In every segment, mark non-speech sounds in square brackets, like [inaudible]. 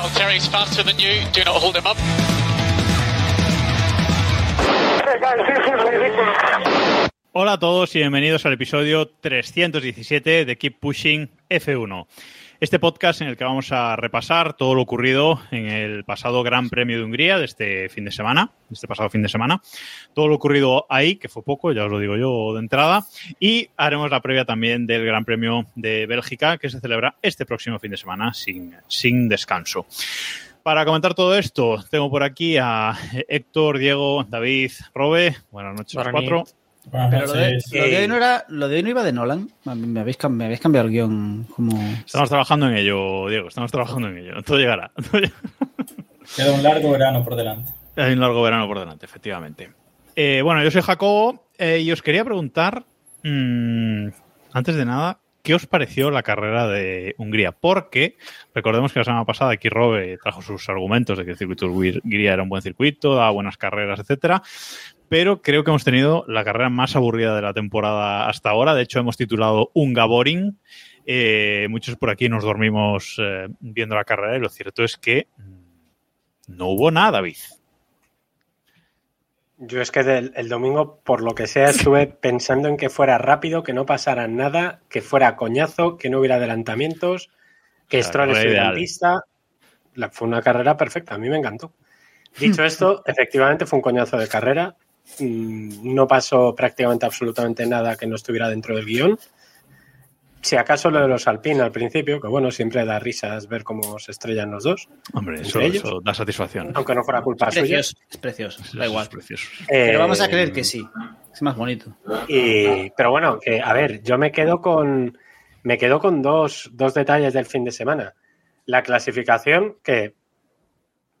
Valtteri's faster than you. Do not hold him up. Hey guys, this is ridiculous. Hola a todos y bienvenidos al episodio 317 de Keep Pushing F1. Este podcast en el que vamos a repasar todo lo ocurrido en el pasado Gran Premio de Hungría de este fin de semana, de este pasado fin de semana. Todo lo ocurrido ahí, que fue poco, ya os lo digo yo de entrada. Y haremos la previa también del Gran Premio de Bélgica, que se celebra este próximo fin de semana sin, sin descanso. Para comentar todo esto, tengo por aquí a Héctor, Diego, David, Robe. Buenas noches a los cuatro. Pero lo de, lo de hoy no era, lo de hoy no iba de Nolan. Me habéis, cam- me habéis cambiado el guion como. Estamos trabajando en ello, Diego, estamos trabajando en ello. Todo llegará. Todo [laughs] llegará. Queda un largo verano por delante. Hay un largo verano por delante, efectivamente. Eh, bueno, yo soy Jacobo eh, y os quería preguntar, mm, antes de nada, ¿qué os pareció la carrera de Hungría? Porque recordemos que la semana pasada aquí Robe trajo sus argumentos de que el circuito de Hungría era un buen circuito, daba buenas carreras, etcétera. Pero creo que hemos tenido la carrera más aburrida de la temporada hasta ahora. De hecho, hemos titulado Unga Boring. Eh, muchos por aquí nos dormimos eh, viendo la carrera y lo cierto es que no hubo nada, David. Yo es que del, el domingo, por lo que sea, estuve [laughs] pensando en que fuera rápido, que no pasara nada, que fuera coñazo, que no hubiera adelantamientos, que Stroll era estuviera en pista. La- fue una carrera perfecta, a mí me encantó. [laughs] Dicho esto, efectivamente fue un coñazo de carrera. Mm, No pasó prácticamente absolutamente nada que no estuviera dentro del guion. Si acaso lo de los Alpine al principio, que bueno, siempre da risas ver cómo se estrellan los dos, Hombre, ¿Entre eso, ellos? eso da satisfacción. aunque no fuera culpa Es suya. precioso, es precioso, da es igual. Pero Eh, vamos a creer que sí. Es más bonito. Y, pero bueno, que a ver, yo me quedo con me quedo con dos, dos detalles del fin de semana. La clasificación, que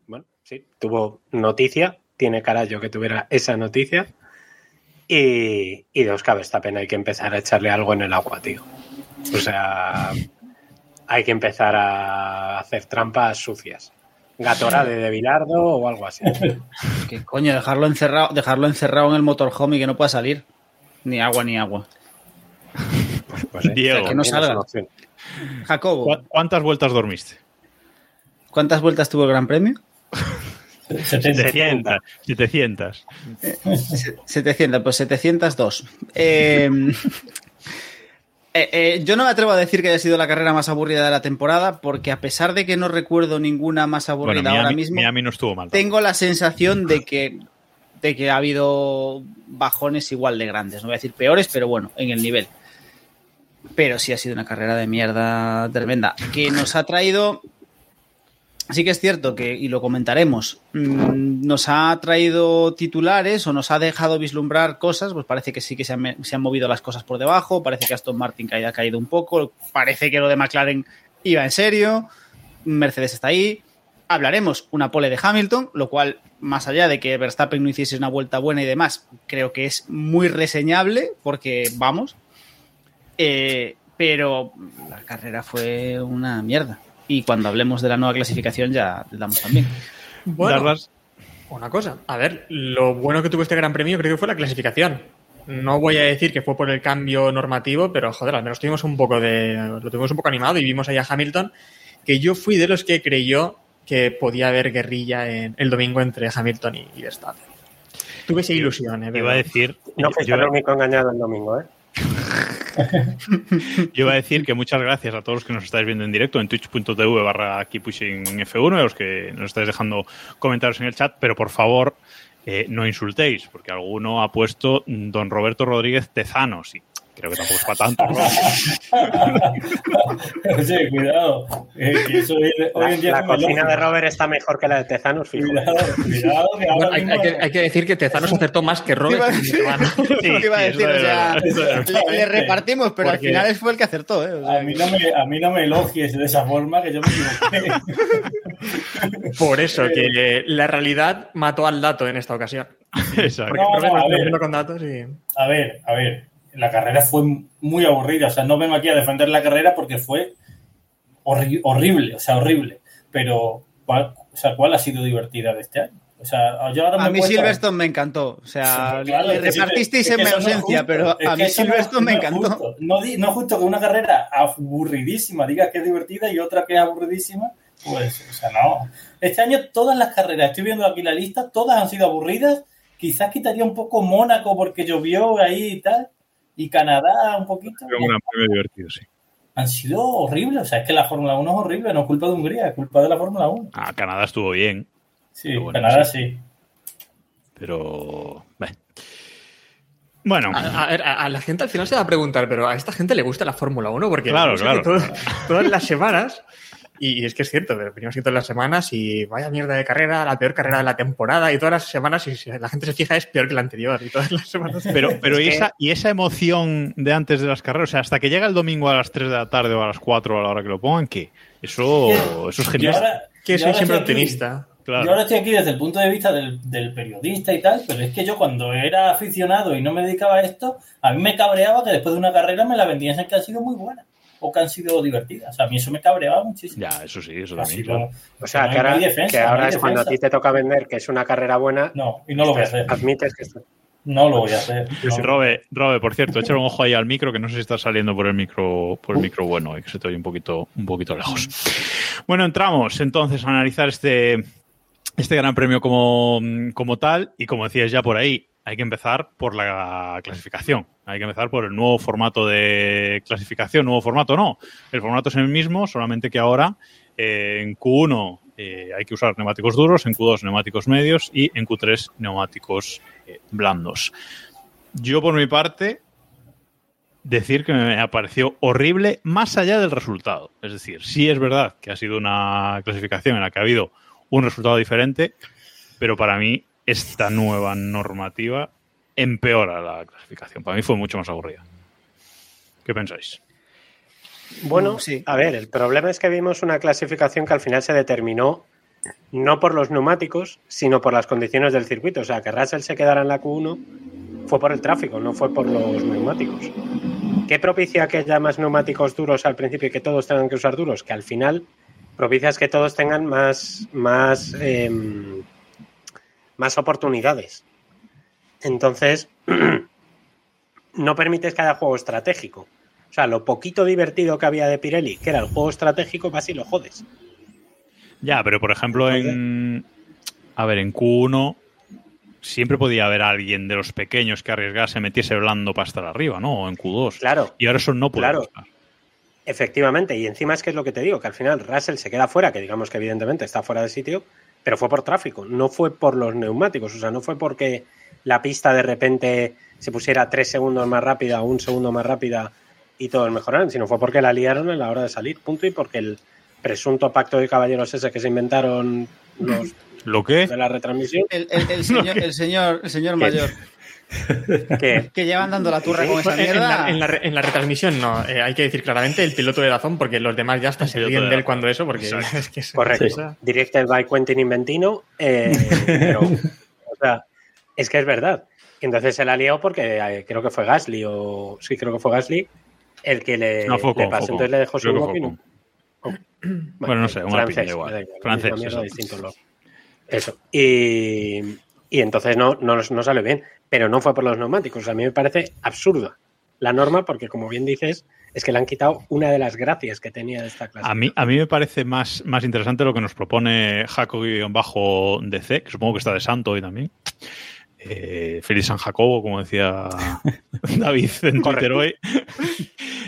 bueno, sí, tuvo noticia, tiene carajo que tuviera esa noticia. Y, y dos, que a Verstappen hay que empezar a echarle algo en el agua, tío. O sea, hay que empezar a hacer trampas sucias. Gatorade de Bilardo o algo así. [laughs] Que coño, dejarlo encerrado, dejarlo encerrado en el motorhome y que no pueda salir. Ni agua ni agua. Pues, eh, Diego, que no salga. Jacobo, ¿cu- ¿cuántas vueltas dormiste? ¿cuántas vueltas tuvo el Gran Premio? 70. 700. 700. 700, pues 702. Eh, eh, eh, yo no me atrevo a decir que haya sido la carrera más aburrida de la temporada, porque a pesar de que no recuerdo ninguna más aburrida Bueno, ahora mismo, Miami no estuvo mal. tengo la sensación de que, de que ha habido bajones igual de grandes. No voy a decir peores, pero bueno, en el nivel. Pero sí ha sido una carrera de mierda tremenda. Que nos ha traído. Sí que es cierto que, y lo comentaremos, mm, nos ha traído titulares o nos ha dejado vislumbrar cosas, pues parece que sí que se han, se han movido las cosas por debajo, parece que Aston Martin ha caído un poco, parece que lo de McLaren iba en serio, Mercedes está ahí, hablaremos una pole de Hamilton, lo cual, más allá de que Verstappen no hiciese una vuelta buena y demás, creo que es muy reseñable, porque vamos, eh, pero la carrera fue una mierda. Y cuando hablemos de la nueva clasificación ya le damos también. Bueno, Darlas- una cosa. A ver, lo bueno que tuvo este Gran Premio creo que fue la clasificación. No voy a decir que fue por el cambio normativo, pero joder, al menos tuvimos un poco de. Lo tuvimos un poco animado y vimos ahí a Hamilton, que yo fui de los que creyó que podía haber guerrilla en, el domingo entre Hamilton y, y Verstappen. Tuve esa ilusión, eh, Iba a decir, No yo, fuiste iba, el único engañado el domingo, ¿eh? [laughs] yo iba a decir que muchas gracias a todos los que nos estáis viendo en directo en twitch.tv barra F1 y a los que nos estáis dejando comentarios en el chat, pero por favor eh, no insultéis, porque alguno ha puesto don Roberto Rodríguez Tezanos y Creo que tampoco es para tanto. ¿no? [laughs] Oye, cuidado. eh, que eso hoy, hoy La, en día la es muy cocina de. Robert está mejor que la de Tezanos, fijo. Cuidado, cuidado, que ahora Bueno, hay, mismo- hay que, hay que decir que Tezanos acertó más que Robert. Le, repartimos, pero al final fue el que acertó, ¿eh? O sea, A mí, no me, a mí no me elogies de esa forma que yo me equivoqué. [laughs] Por eso, que la realidad mató al dato en esta ocasión. [laughs] Exacto. Porque No, no, a ver. con datos y... A ver, a ver. La carrera fue muy aburrida. O sea, no vengo aquí a defender la carrera porque fue horri- horrible. O sea, horrible. Pero, ¿cuál, o sea, ¿cuál ha sido divertida de este año? O sea, yo ahora me a mí Silverstone me encantó. O sea, Claro, le es que sí, repartisteis en mi no ausencia, pero Es a mí no- Silverstone me encantó. No, di- no es justo que una carrera aburridísima diga que es divertida y otra que es aburridísima. Pues, o sea, no. Este año todas las carreras, estoy viendo aquí la lista, todas han sido aburridas. Quizás quitaría un poco Mónaco porque llovió ahí y tal. Y Canadá un poquito. Fue un gran premio divertido, sí. Han sido horribles. O sea, es que la Fórmula 1 es horrible, no es culpa de Hungría, es culpa de la Fórmula 1. Ah, Canadá estuvo bien, Sí, bueno, Canadá sí. sí. pero. Bueno, A, la gente al final se va a preguntar, pero a esta gente le gusta la Fórmula 1 porque Claro, claro. todo- todas las semanas, y, y es que es cierto, pero venimos aquí todas las semanas y vaya mierda de carrera, la peor carrera de la temporada, y todas las semanas, si la gente se fija, es peor que la anterior, y todas las semanas. pero, pero Es ¿y, que- esa, y esa emoción de antes de las carreras, o sea, hasta que llega el domingo a las 3 de la tarde o a las 4 a la hora que lo pongan, ¿qué? Eso, eso es genial. ahora- que yo soy ahora siempre estoy aquí- optimista. Claro. Yo ahora estoy aquí desde el punto de vista del, del periodista y tal, pero es que yo cuando era aficionado y no me dedicaba a esto, a mí me cabreaba que después de una carrera me la vendían que han sido muy buenas o que han sido divertidas. O sea, a mí eso me cabreaba muchísimo. Ya, eso sí, eso también. claro. O sea, no que ahora, defensa, que ahora es cuando a ti te toca vender que es una carrera buena, No, y no lo voy a hacer. admites que esto- No lo voy a hacer. No. Robe, Robe, por cierto, échale un ojo ahí al micro, que no sé si está saliendo por el micro, por el micro bueno, y que se te oye un poquito, un poquito lejos. Bueno, entramos entonces a analizar este, este gran premio como, como tal, y como decías ya por ahí, hay que empezar por la clasificación. Hay que empezar por el nuevo formato de clasificación. Nuevo formato no. El formato es el mismo, solamente que ahora eh, en Q1 eh, hay que usar neumáticos duros, en Q2 neumáticos medios y en Q3 neumáticos eh, blandos. Yo, por mi parte, decir que me pareció horrible más allá del resultado. Es decir, sí es verdad que ha sido una clasificación en la que ha habido un resultado diferente, pero para mí esta nueva normativa empeora la clasificación. Para mí fue mucho más aburrida. ¿Qué pensáis? Bueno, Sí. a ver, el problema es que vimos una clasificación que al final se determinó no por los neumáticos, sino por las condiciones del circuito. O sea, que Russell se quedara en la Q1 fue por el tráfico, no fue por los neumáticos. ¿Qué propicia que haya más neumáticos duros al principio y que todos tengan que usar duros? Que al final propicias que todos tengan más, más, em, más oportunidades. Entonces, [clears throat] no permites que haya juego estratégico. O sea, lo poquito divertido que había de Pirelli, que era el juego estratégico, vas y lo jodes. Ya, pero por ejemplo en... A ver, en Q1 siempre podía haber alguien de los pequeños que arriesgase, metiese blando para estar arriba, ¿no? O en Q2. Claro, Y ahora eso no puede Claro. efectivamente. Y encima es que es lo que te digo, que al final Russell se queda fuera, que digamos que evidentemente está fuera de sitio, pero fue por tráfico, no fue por los neumáticos. O sea, no fue porque la pista de repente se pusiera tres segundos más rápida o un segundo más rápida y todos mejoraron, sino fue porque la liaron a la hora de salir, punto, y porque el presunto pacto de caballeros ese que se inventaron los ¿Lo que? de la retransmisión, El, el- el señor, el señor, el señor [laughs] mayor que [laughs] que llevan dando la turra con esa en mierda. la, en la en la retransmisión no, eh, hay que decir claramente el piloto de Dazón porque los demás ya hasta se ríen de él cuando eso porque [laughs] es que es Correcto. cosa- Directed by Quentin Inventino. eh, pero, o sea, es que es verdad. Y entonces se la lió porque eh, creo que fue Gasly o. Sí, creo que fue Gasly el que le, No, le pasó. Entonces le dejó Creo su opinión. Bueno, no sé, una francés, opinión igual. Francés, eso. Eso. Y, y entonces no, no, no salió bien. Pero no fue por los neumáticos. A mí me parece absurda la norma porque, como bien dices, es que le han quitado una de las gracias que tenía de esta clase. A mí, a mí me parece más, más interesante lo que nos propone Jaco-DC, que supongo que está de santo hoy también. Eh, feliz San Jacobo, como decía [laughs] David en Twitter hoy.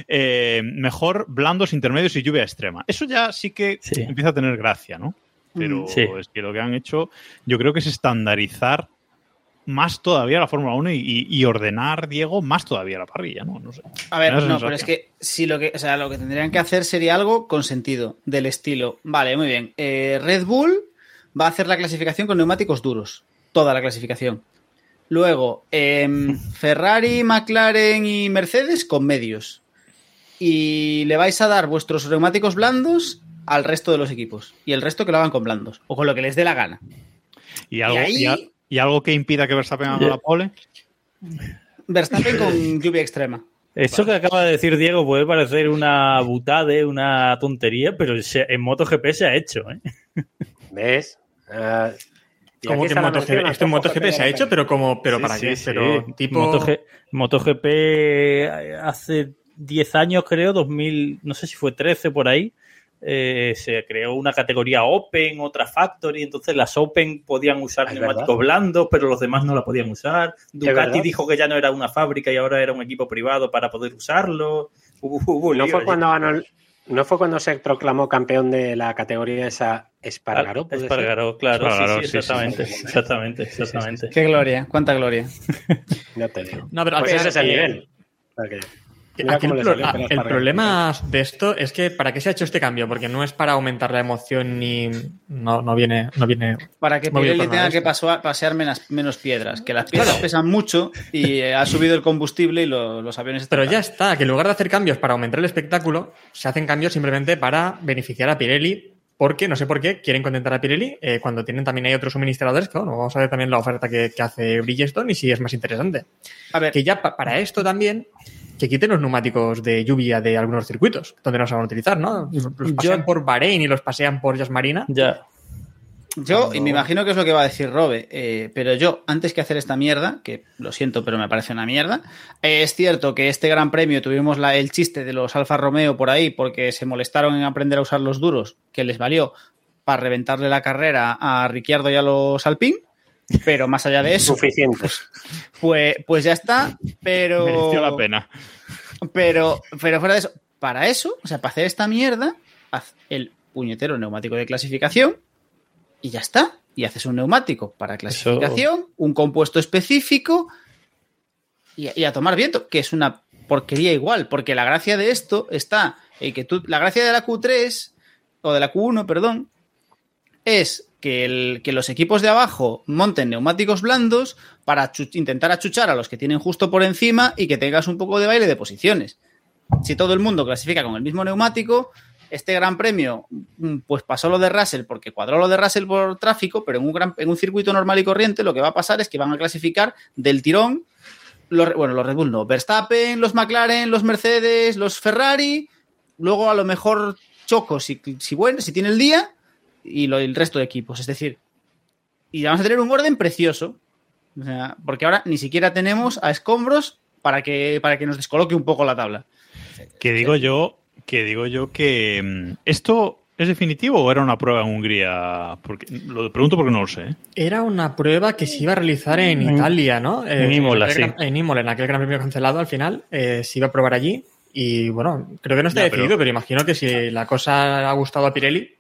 Eh, mejor blandos, intermedios y lluvia extrema. Eso ya sí que Sí. empieza a tener gracia, ¿no? Pero Sí. es que lo que han hecho, yo creo que es estandarizar más todavía la Fórmula 1 y, y ordenar, Diego, más todavía la parrilla, ¿no? No sé. A ver, no, pero es que si lo que, o sea, lo que tendrían que hacer sería algo con sentido, del estilo. Vale, muy bien. eh, Red Bull va a hacer la clasificación con neumáticos duros. Toda la clasificación. Luego, em, [laughs] Ferrari, McLaren y Mercedes con medios. Y le vais a dar vuestros neumáticos blandos al resto de los equipos. Y el resto que lo hagan con blandos. O con lo que les dé la gana. ¿Y algo, y ahí- y a- y algo que impida que Verstappen haga la pole? Verstappen con [laughs] lluvia extrema. Eso que acaba de decir Diego puede parecer una butade, una tontería, pero en MotoGP se ha hecho. ¿eh? ¿Ves? Como que la MotoGP, esto en MotoGP se ha hecho, pero como, pero Sí, para sí, qué, sí. pero tipo MotoG- MotoGP hace 10 años, creo, 2000, no sé si fue 13 por ahí, eh, se creó una categoría Open, otra Factory, entonces las Open podían usar Es neumáticos verdad. blandos, pero los demás no la podían usar. Ducati dijo que ya no era una fábrica y ahora era un equipo privado para poder usarlo. No fue cuando ganó el- no fue cuando se proclamó campeón de la categoría esa Espargaró. Espargaró, claro, Espargaró, sí, sí, sí, sí, exactamente, sí. exactamente, exactamente. Qué gloria, cuánta gloria. No te digo. No, pero Pues ese es el nivel. Mira aquí cómo el, pro- ah, el problema de esto es que para qué se ha hecho este cambio, porque no es para aumentar la emoción ni no, no viene, no viene. Para que Pirelli tenga que pasua- pasear menos, menos piedras, que las piedras pesan mucho y eh, ha subido el combustible y lo- los aviones están Pero ya está, que en lugar de hacer cambios para aumentar el espectáculo, se hacen cambios simplemente para beneficiar a Pirelli, porque no sé por qué quieren contentar a Pirelli eh, cuando tienen también hay otros suministradores. que, bueno, vamos a ver también la oferta que, que hace Bridgestone y si es más interesante. A ver, Que ya pa- para esto también que quiten los neumáticos de lluvia de algunos circuitos donde no se van a utilizar, ¿no? Los pasean por Bahrein y los pasean por Yas Marina. Ya, yo, y me imagino que es lo que va a decir Robe, eh, pero yo, antes que hacer esta mierda, que lo siento, pero me parece una mierda, eh, es cierto que este gran premio tuvimos la- el chiste de los Alfa Romeo por ahí porque se molestaron en aprender a usar los duros, que les valió para reventarle la carrera a Ricciardo y a los Alpine, pero más allá de eso, Suficientes. pues, pues ya está, pero... Mereció la pena. Pero, pero fuera de eso, para eso, o sea, para hacer esta mierda, haz el puñetero neumático de clasificación y ya está. Y haces un neumático para clasificación, un compuesto específico y, y a tomar viento, que es una porquería igual, porque la gracia de esto está en que tú, la gracia de la Q3 o de la Q1, perdón, es que, los equipos de abajo monten neumáticos blandos para intentar achuchar a los que tienen justo por encima y que tengas un poco de baile de posiciones. Si todo el mundo clasifica con el mismo neumático, este gran premio, mm, pues pasó lo de Russell porque cuadró lo de Russell por tráfico, pero en un, gran, en un circuito normal y corriente lo que va a pasar es que van a clasificar del tirón, los, bueno, los Red Bull no, Verstappen, los McLaren, los Mercedes, los Ferrari, luego a lo mejor Choco si, si, bueno, si tiene el día y lo, el resto de equipos. Es decir, y vamos a tener un orden precioso. O sea, porque ahora ni siquiera tenemos a escombros para que, para que nos descoloque un poco la tabla. Que digo yo, que digo yo que mm, esto es definitivo o era una prueba en Hungría, porque lo pregunto porque no lo sé. ¿eh? Era una prueba que se iba a realizar en En- Italia, ¿no? Eh, en Imola, aquel sí. gran- En Imola, en aquel gran premio cancelado al final, eh, se iba a probar allí. Y bueno, creo que no está Ya, pero- decidido, pero... imagino que si la cosa ha gustado a Pirelli,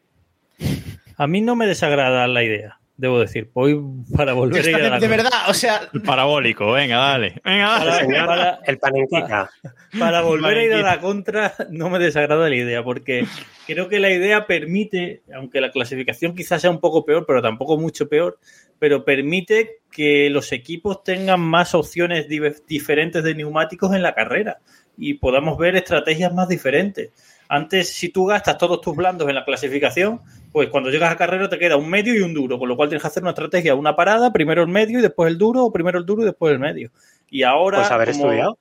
a mí no me desagrada la idea, debo decir. Voy para volver a ir a la de verdad, o sea, El parabólico, venga, dale. Venga, dale. Para- para- el panenquica. Para volver a ir a la contra, no me desagrada la idea, porque creo que la idea permite, aunque la clasificación quizás sea un poco peor, pero tampoco mucho peor, pero permite que los equipos tengan más opciones diferentes de neumáticos en la carrera y podamos ver estrategias más diferentes. Antes, si tú gastas todos tus blandos en la clasificación, pues cuando llegas a carrera te queda un medio y un duro, con lo cual tienes que hacer una estrategia, una parada, primero el medio y después el duro, o primero el duro y después el medio. Y ahora. Pues haber como- estudiado.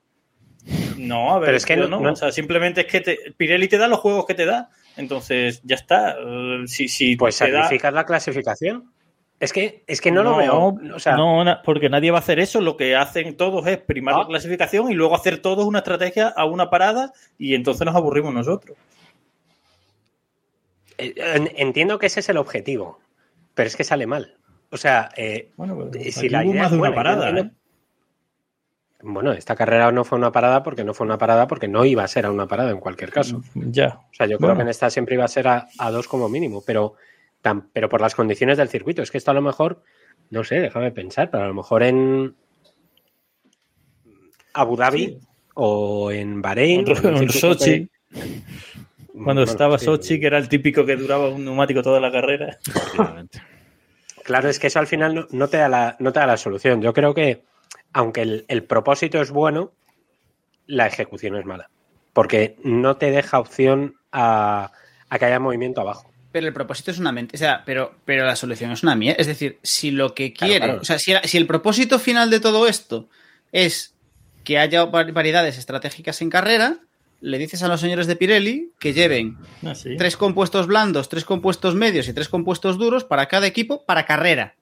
no, a ver, Pero es que no- no, no- O sea, simplemente es que te- Pirelli te da los juegos que te da. Entonces, ya está. Eh, si, si Pues te da- sacrificas la clasificación. Es que, es que no, lo veo. O sea, no, porque nadie va a hacer eso. Lo que hacen todos es primar Ah. la clasificación y luego hacer todos una estrategia a una parada y entonces nos aburrimos nosotros. Eh, en- entiendo que ese es el objetivo. Pero es que sale mal. O sea, eh, Bueno, pues, si la hubo idea más de es una buena, parada. ¿eh? bueno, esta carrera no fue una parada porque no fue una parada porque no iba a ser a una parada en cualquier caso. Ya. O sea, yo creo Bueno. que en esta siempre iba a ser a, a dos como mínimo, pero, tan- pero por las condiciones del circuito. Es que esto a lo mejor no sé, déjame pensar, pero a lo mejor en Abu Dhabi o en Bahrein. O en en Sochi. Cuando Bueno, estaba sí. Sochi, que era el típico que duraba un neumático toda la carrera. Claro, es que eso al final no, no te, da la, no te da la solución. Yo creo que, aunque el, el propósito es bueno, la ejecución es mala. Porque no te deja opción a, a que haya movimiento abajo. Pero el propósito es una mente. O sea, pero, pero la solución es una mierda. Es decir, si lo que quiere. claro. O sea, si, si el propósito final de todo esto es que haya va- variedades estratégicas en carrera, le dices a los señores de Pirelli que lleven Ah, sí. tres compuestos blandos, tres compuestos medios y tres compuestos duros para cada equipo para carrera.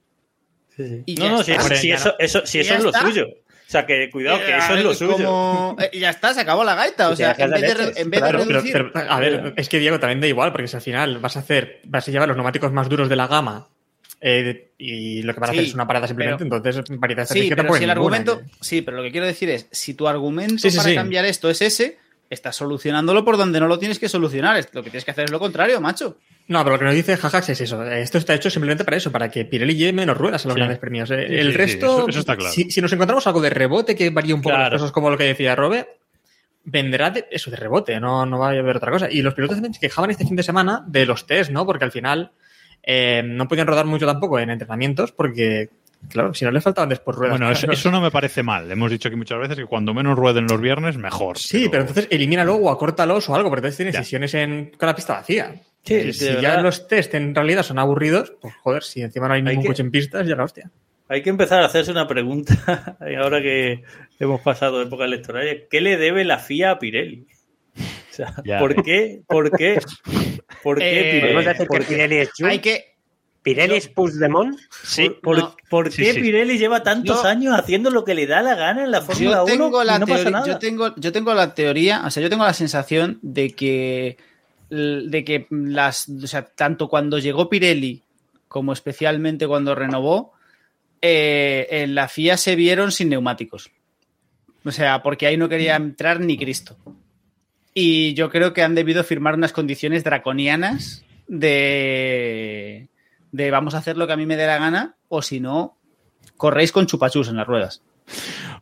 Sí, sí. Y no, no, si, eso, eso, si Y eso es lo está. suyo. O sea, que cuidado, que eso es lo Eh, suyo. como- eh, ya está, se acabó la gaita. O Y sea, en vez de, re- leches, en vez de claro, Pero, reducir. pero, a ver, es que Diego también da igual, porque si al final vas a hacer, vas a llevar los neumáticos más duros de la gama eh, y lo que van a Sí, hacer es una parada simplemente, pero- entonces variedad Sí, estratégica pero si el ninguna, argumento. que- Sí, pero lo que quiero decir es: si tu argumento Sí, sí, para sí. cambiar esto es ese, estás solucionándolo por donde no lo tienes que solucionar. Es- Lo que tienes que hacer es lo contrario, macho. No, pero lo que nos dice Jajax es eso. Esto está hecho simplemente para eso, para que Pirelli lleve menos ruedas a los Sí. grandes premios. Sí, el sí, sí, resto, eso- eso está claro. si, si nos encontramos algo de rebote que varía un poco Claro. las cosas, como lo que decía Robe, vendrá de eso de rebote, no, no va a haber otra cosa. Y los pilotos también se quejaban este fin de semana de los test, ¿no? Porque al final eh, no podían rodar mucho tampoco en entrenamientos, porque, claro, si no les faltaban después ruedas. Bueno, eso, claro. eso no me parece mal. Hemos dicho aquí muchas veces que cuando menos rueden los viernes, mejor. Sí, pero entonces elimínalo o acórtalos o algo, porque entonces tienes Ya. sesiones en, con la pista vacía. Sí, Eh, sí, si ya verdad. los test en realidad son aburridos, pues joder, si encima no hay ningún que- coche en pistas, ya la hostia. Hay que empezar a hacerse una pregunta, [laughs] ahora que hemos pasado época electoral. ¿Qué le debe la FIA a Pirelli? O sea, Ya. ¿por qué? ¿Por qué? ¿Por qué Eh, Pirelli? ¿Por que qué? Pirelli es Hay que. Pirelli es Puigdemont. Sí, ¿Por, No. qué sí. Pirelli lleva tantos años haciendo lo que le da la gana en la Fórmula Yo 1 tengo, la y no pasa nada? yo, tengo, yo tengo la teoría, o sea, yo tengo la sensación de que, de que las, o sea, tanto cuando llegó Pirelli como especialmente cuando renovó, eh, en la FIA se vieron sin neumáticos. O sea, porque ahí no quería entrar ni Cristo. Y yo creo que han debido firmar unas condiciones draconianas de, de vamos a hacer lo que a mí me dé la gana, o si no, corréis con chupachus en las ruedas.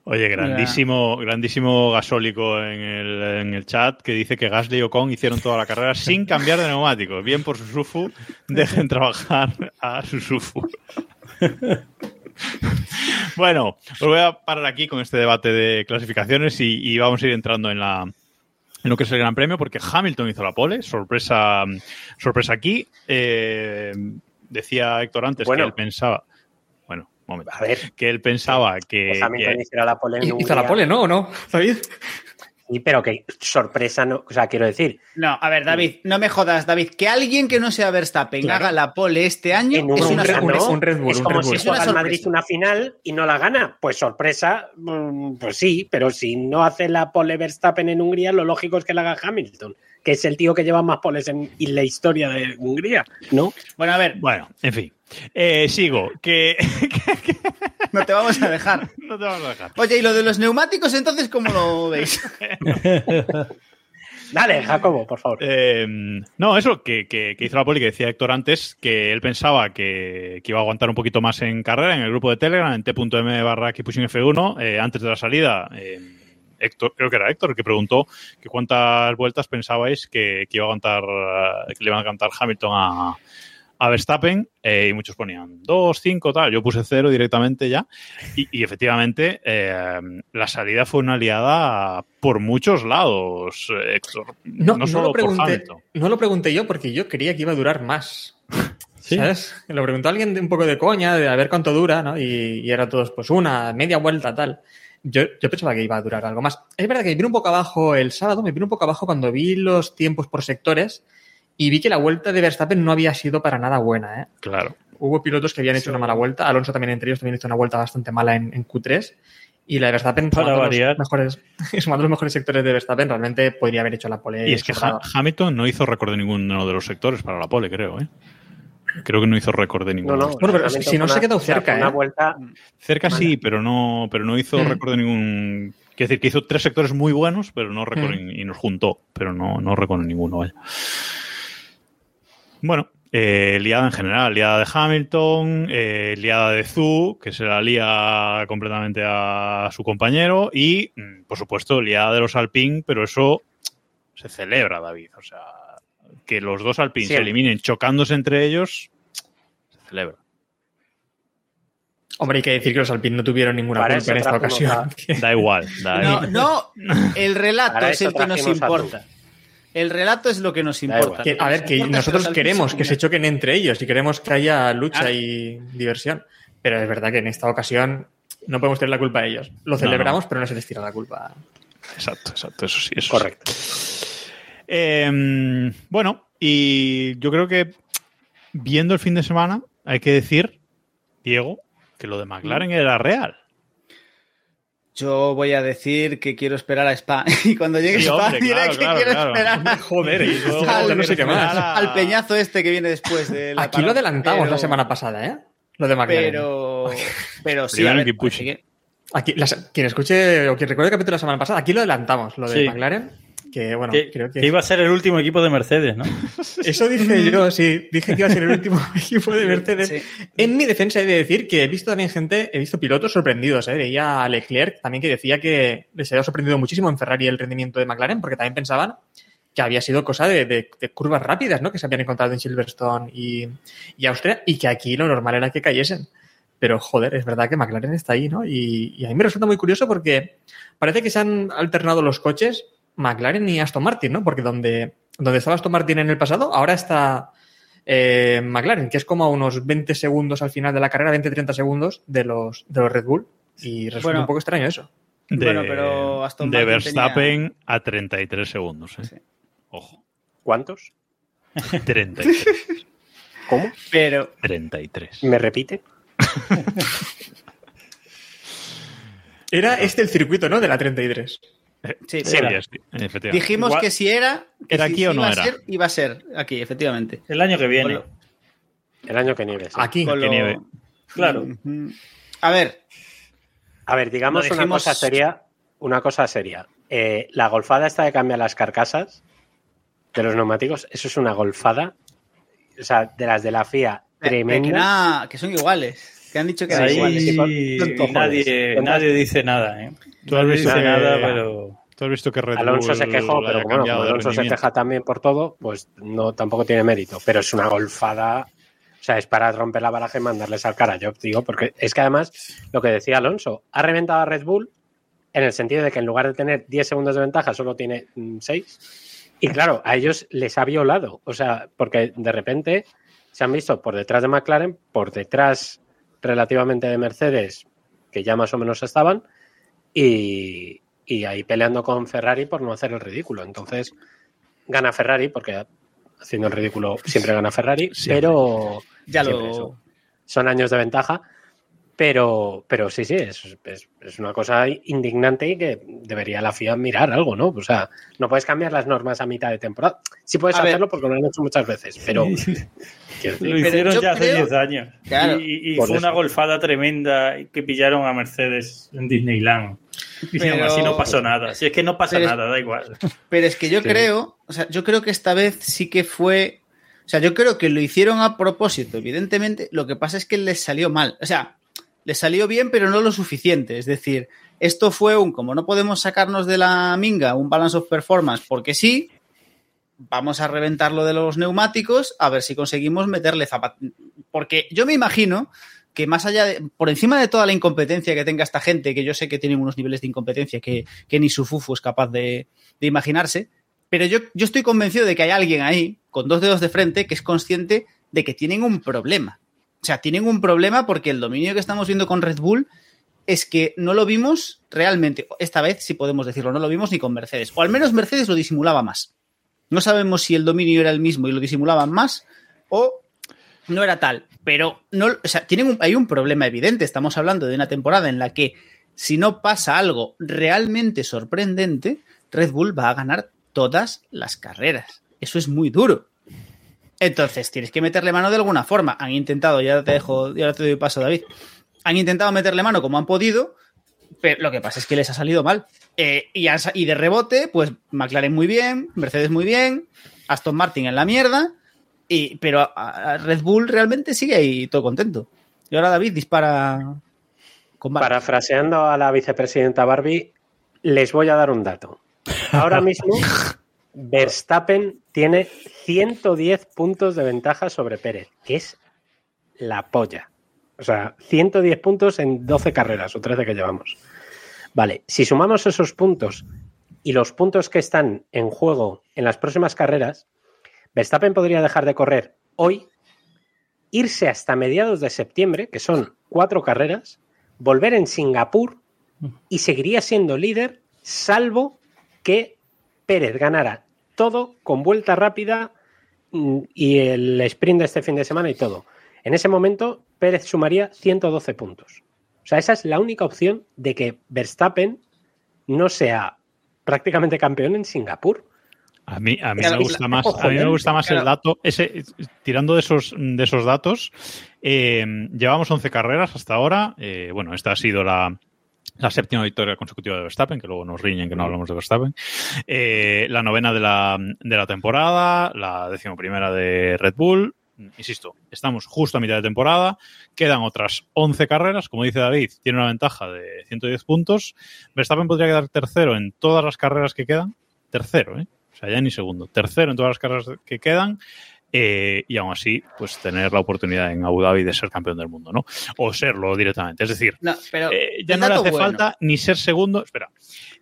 Oye, grandísimo, grandísimo gasólico en el, en el chat que dice que Gasly y Ocon hicieron toda la carrera [laughs] sin cambiar de neumáticos. Bien por Susufu, dejen trabajar a Susufu. [laughs] bueno, os voy a parar aquí con este debate de clasificaciones y, y vamos a ir entrando en la en lo que es el Gran Premio porque Hamilton hizo la pole, sorpresa, sorpresa aquí. Eh, decía Héctor antes Bueno. que él pensaba, bueno, un momento, A ver, que él pensaba que, que Hamilton que- hiciera la pole en Hizo la pole, ¿no? ¿O no, David? Sí, pero que sorpresa no. O sea, quiero decir, No, a ver, David, no me jodas, David. Que alguien que no sea Verstappen Claro. haga la pole este año en es un, una un Red Bull, es un como Red si Bull. juega Es el Madrid una final y no la gana. Pues sorpresa, mm, pues sí, pero si no hace la pole Verstappen en Hungría, lo lógico es que la haga Hamilton, que es el tío que lleva más poles en, en la historia de Hungría, ¿no? Bueno, a ver, Bueno, en fin. Eh, sigo, que, [laughs] no te vamos a dejar. [laughs] no te vamos a dejar. Oye, ¿y lo de los neumáticos entonces cómo lo veis? [laughs] Dale, Jacobo, por favor. Eh, no, eso, que, que- que hizo la poli, que decía Héctor antes, que él pensaba que, que iba a aguantar un poquito más en carrera en el grupo de Telegram, en t.m barra Keeppushing F1, eh, antes de la salida. eh, Héctor, creo que era Héctor el que preguntó que cuántas vueltas pensabais que, que iba a aguantar, que le iban a aguantar Hamilton a, a Verstappen, eh, y muchos ponían dos, cinco, tal. Yo puse cero directamente ya. Y, y efectivamente, eh, la salida fue una aliada por muchos lados, Héctor. No, No, no solo lo por pregunté, Hamilton. no lo pregunté yo porque yo creía que iba a durar más. [laughs] Sí. ¿Sabes? Lo preguntó alguien de un poco de coña, de a ver cuánto dura, ¿no? Y, y era todos, pues una, media vuelta, tal. Yo, yo pensaba que iba a durar algo más. Es verdad que me vino un poco abajo el sábado, me vino un poco abajo cuando vi los tiempos por sectores y vi que la vuelta de Verstappen no había sido para nada buena, ¿eh? Claro. Hubo pilotos que habían hecho una mala vuelta. Alonso también entre ellos también hizo una vuelta bastante mala en, en Q3. Y la de Verstappen, Para variar. los, mejores, [laughs] sumando los mejores sectores de Verstappen, realmente podría haber hecho la pole. Y es que. Ha- Hamilton no hizo récord de ninguno de los sectores para la pole, creo, ¿eh? Creo que no hizo récord de No, ninguno. no. Bueno, pero si no se una- o sea, cerca, Una ¿eh? vuelta. Cerca sí, pero no, pero no hizo Mm. récord de ningún. Quiero decir que hizo tres sectores muy buenos, pero no récord Mm. y nos juntó, pero no, no récord en ninguno, vaya. Bueno, eh, liada en general, liada de Hamilton, eh, liada de Zhu, que se la lía completamente a su compañero, y, mm, por supuesto, liada de los Alpine, pero eso se celebra, David. O sea, que los dos Alpine se eliminen chocándose entre ellos, se celebra. Hombre, hay que decir que los Alpine no tuvieron ninguna Para culpa en esta ocasión. Da igual, da No, igual. no, el relato Para es el que nos importa. El relato es lo que nos importa. Que, a ver, que nosotros queremos que se choquen entre ellos y queremos que haya lucha Ah. y diversión. Pero es verdad que en esta ocasión no podemos tener la culpa a ellos. Lo No, celebramos, pero no se les tira la culpa. Exacto, exacto, eso sí. Eso sí. Correcto. Eh, bueno, y yo creo que viendo el fin de semana, hay que decir, Diego, que lo de McLaren era real. Yo voy a decir que quiero esperar a Spa. [laughs] Y cuando llegue Sí, Spa, hombre, diré claro, que claro, quiero claro. esperar Joder, y luego [laughs] Al- no sé qué más. a- al peñazo este que viene después de la Aquí lo adelantamos Pero- la semana pasada, ¿eh? Lo de McLaren. [laughs] Pero, pero sí, a ver, keep pushing. así que- Aquí, las- quien escuche o quien recuerde el capítulo de la semana pasada, aquí lo adelantamos, lo de Sí. McLaren. Que bueno, que, creo que. que iba a ser el último equipo de Mercedes, ¿no? [laughs] Eso dije yo, sí. Dije que iba a ser el último [laughs] equipo de Mercedes. Sí. En mi defensa he de decir que he visto también gente, he visto pilotos sorprendidos. ¿eh? Veía a Leclerc también que decía que les había sorprendido muchísimo en Ferrari el rendimiento de McLaren, porque también pensaban que había sido cosa de, de- de curvas rápidas, ¿no? Que se habían encontrado en Silverstone y, y Austria, y que aquí lo normal era que cayesen. Pero joder, es verdad que McLaren está ahí, ¿no? Y, y a mí me resulta muy curioso porque parece que se han alternado los coches McLaren y Aston Martin, ¿no? Porque donde, donde estaba Aston Martin en el pasado, ahora está eh, McLaren, que es como a unos 20 segundos al final de la carrera, 20-30 segundos de los, de los Red Bull. Y resulta Bueno. un poco extraño eso. De, Bueno, pero Aston de Verstappen a 33 segundos. ¿eh? Sí. Ojo. ¿Cuántos? 33. [laughs] ¿Cómo? pero 33. ¿Me repite? [laughs] Era este el circuito, ¿no? De la 33. Sí, Sí, era. sí, efectivamente. dijimos Igual- que si era, que ¿Era si aquí o no iba a era? ser, iba a ser aquí, efectivamente. El año que viene. Lo- El año que nieve. sí. Aquí. Con que lo- nieve. Claro. A ver, A ver, digamos Lo una cosa seria. Una cosa seria. Eh, la golfada esta de cambiar las carcasas de los neumáticos, eso es una golfada. O sea, de las de la FIA, eh, que, tremenda. nada, que son iguales. Que han dicho que eran iguales. nadie, nadie dice nada, ¿eh? Tú has visto que- nada, pero... Tú has visto que Red Alonso Bull se quejó, pero bueno, como Alonso se queja también por todo, pues no tampoco tiene mérito. Pero es una golfada. O sea, es para romper la baraja y mandarles al cara. Yo digo, porque es que además, lo que decía Alonso, ha reventado a Red Bull en el sentido de que en lugar de tener 10 segundos de ventaja, solo tiene 6. Y claro, a ellos les ha violado. O sea, porque de repente se han visto por detrás de McLaren, por detrás relativamente de Mercedes, que ya más o menos estaban, y, y ahí peleando con Ferrari por no hacer el ridículo. Entonces, gana Ferrari, porque haciendo el ridículo siempre gana Ferrari, [laughs] Siempre. pero Ya lo. eso. son años de ventaja. Pero, pero sí, sí, es, es- es una cosa indignante y que debería la FIA mirar algo, ¿no? O sea, no puedes cambiar las normas a mitad de temporada. Sí puedes A ver. hacerlo porque lo han hecho muchas veces, pero [laughs] Lo Pero hicieron yo ya hace creo- 10 años. Claro. y y fue eso. una golfada tremenda que pillaron a Mercedes en Disneyland. [laughs] Y Pero- así no pasó nada. Si es que no pasa Pero es- nada, da igual. Pero es que yo Sí. creo, o sea, yo creo que esta vez sí que fue. O sea, yo creo que lo hicieron a propósito, evidentemente. Lo que pasa es que les salió mal. O sea, les salió bien, pero no lo suficiente. Es decir, esto fue un, como no podemos sacarnos de la minga un balance of performance porque sí, vamos a reventar lo de los neumáticos a ver si conseguimos meterle zapat. Porque yo me imagino que más allá de, por encima de toda la incompetencia que tenga esta gente, que yo sé que tienen unos niveles de incompetencia que, ni su fufu es capaz de, de imaginarse, pero yo, yo estoy convencido de que hay alguien ahí, con dos dedos de frente, que es consciente de que tienen un problema. O sea, tienen un problema porque el dominio que estamos viendo con Red Bull es que no lo vimos realmente, esta vez sí podemos decirlo, no lo vimos ni con Mercedes, o al menos Mercedes lo disimulaba más. No sabemos si el dominio era el mismo y lo disimulaban más o no era tal, pero no, o sea, tienen un- hay un problema evidente. Estamos hablando de una temporada en la que si no pasa algo realmente sorprendente, Red Bull va a ganar todas las carreras. Eso es muy duro. Entonces, tienes que meterle mano de alguna forma. Han intentado, ya te dejo, ya te doy paso, David. Han intentado meterle mano como han podido, pero lo que pasa es que les ha salido mal. Eh, y, y de rebote, pues McLaren muy bien, Mercedes muy bien, Aston Martin en la mierda, Y, pero a- a Red Bull realmente sigue ahí todo contento. Y ahora David dispara con. Parafraseando a la vicepresidenta Barbie, les voy a dar un dato. Ahora mismo, [laughs] Verstappen tiene 110 puntos de ventaja sobre Pérez, que es la polla. O sea, 110 puntos en 12 carreras o 13 que llevamos. Vale, si sumamos esos puntos y los puntos que están en juego en las próximas carreras, Verstappen podría dejar de correr hoy, irse hasta mediados de septiembre, que son cuatro carreras, volver en Singapur y seguiría siendo líder, salvo que Pérez ganara todo con vuelta rápida mm, y el sprint de este fin de semana y todo. En ese momento, Pérez sumaría 112 puntos. O sea, esa es la única opción de que Verstappen no sea prácticamente campeón en Singapur. A mí, a mí me gusta más, a mí me ¿eh? gusta más el dato, ese, tirando de esos, de esos datos, eh, llevamos 11 carreras hasta ahora. eh, bueno, esta ha sido la, la séptima victoria consecutiva de Verstappen, que luego nos riñen que no hablamos de Verstappen. Eh, la novena de la, de la temporada, la decimoprimera de Red Bull. Insisto, estamos justo a mitad de temporada, quedan otras 11 carreras, como dice David, tiene una ventaja de 110 puntos. Verstappen podría quedar tercero en todas las carreras que quedan, tercero, ¿eh? O sea, ya ni segundo, tercero en todas las carreras que quedan. eh, y aún así, pues tener la oportunidad en Abu Dhabi de ser campeón del mundo, ¿no? O serlo directamente. Es decir, No, pero eh, ya no le hace bueno. falta ni ser segundo. Espera.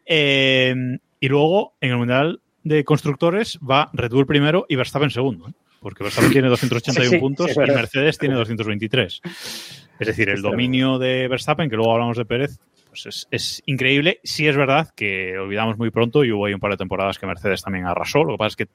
Eh, y luego, en el Mundial de Constructores, va Red Bull primero y Verstappen segundo. Porque Verstappen tiene [laughs] 281 Sí, puntos sí, y. Mercedes tiene [laughs] 223. Es decir, el dominio de Verstappen, que luego hablamos de Pérez, pues es, es increíble. Sí es verdad que olvidamos muy pronto y hubo ahí un par de temporadas que Mercedes también arrasó. Lo que pasa es que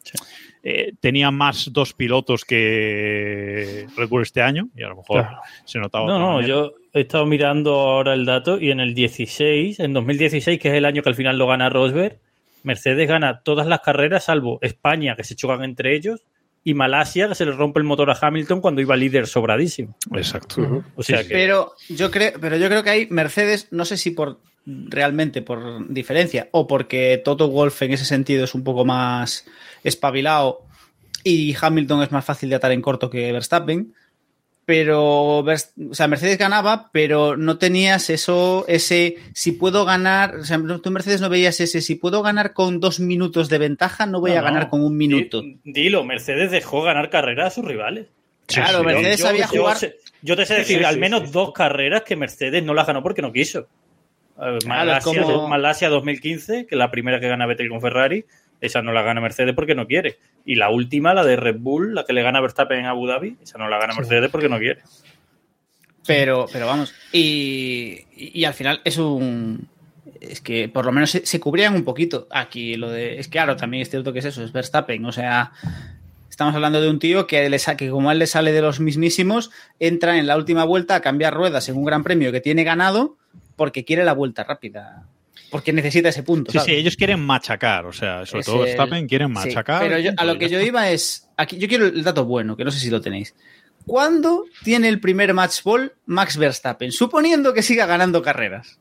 eh, tenía más dos pilotos que Red Bull este año y a lo mejor Claro. se notaba. No, no, manera. yo he estado mirando ahora el dato y en el 16, en 2016, que es el año que al final lo gana Rosberg, Mercedes gana todas las carreras, salvo España, que se chocan entre ellos, y Malasia, que se le rompe el motor a Hamilton cuando iba líder sobradísimo. Exacto. O sea Sí, sí. que Pero yo creo, pero yo creo que hay Mercedes, no sé si por realmente por diferencia o porque Toto Wolf en ese sentido es un poco más espabilado y Hamilton es más fácil de atar en corto que Verstappen. Pero, o sea, Mercedes ganaba, pero no tenías eso, ese, si puedo ganar, o sea, tú en Mercedes no veías ese, si puedo ganar con dos minutos de ventaja, no voy No, a ganar no. con un minuto. Di- Dilo, Mercedes dejó ganar carreras a sus rivales. Claro, sí. Mercedes Yo- sabía yo jugar. Yo te sé decir sí, al menos sí. dos carreras que Mercedes no las ganó porque no quiso. Eh, Claro, Malasia, como- Malasia 2015, que es la primera que gana Vettel con Ferrari, esa no la gana Mercedes porque no quiere. Y la última, la de Red Bull, la que le gana Verstappen en Abu Dhabi, esa no la gana Mercedes porque no quiere. Pero, pero vamos, y, y al final es un. Es que por lo menos se, se cubrían un poquito. Aquí lo de. Es que claro, también es cierto que es eso, es Verstappen. O sea, estamos hablando de un tío que, le sa- que como a él le sale de los mismísimos, entra en la última vuelta a cambiar ruedas en un gran premio que tiene ganado porque quiere la vuelta rápida. Porque necesita ese punto. Sí, ¿sabes? sí, ellos quieren machacar, o sea, sobre Es todo el- Verstappen quieren Sí, machacar. pero yo- a lo que yo iba es. Aquí, yo quiero el dato bueno, que no sé si lo tenéis. ¿Cuándo tiene el primer match ball Max Verstappen? Suponiendo que siga ganando carreras.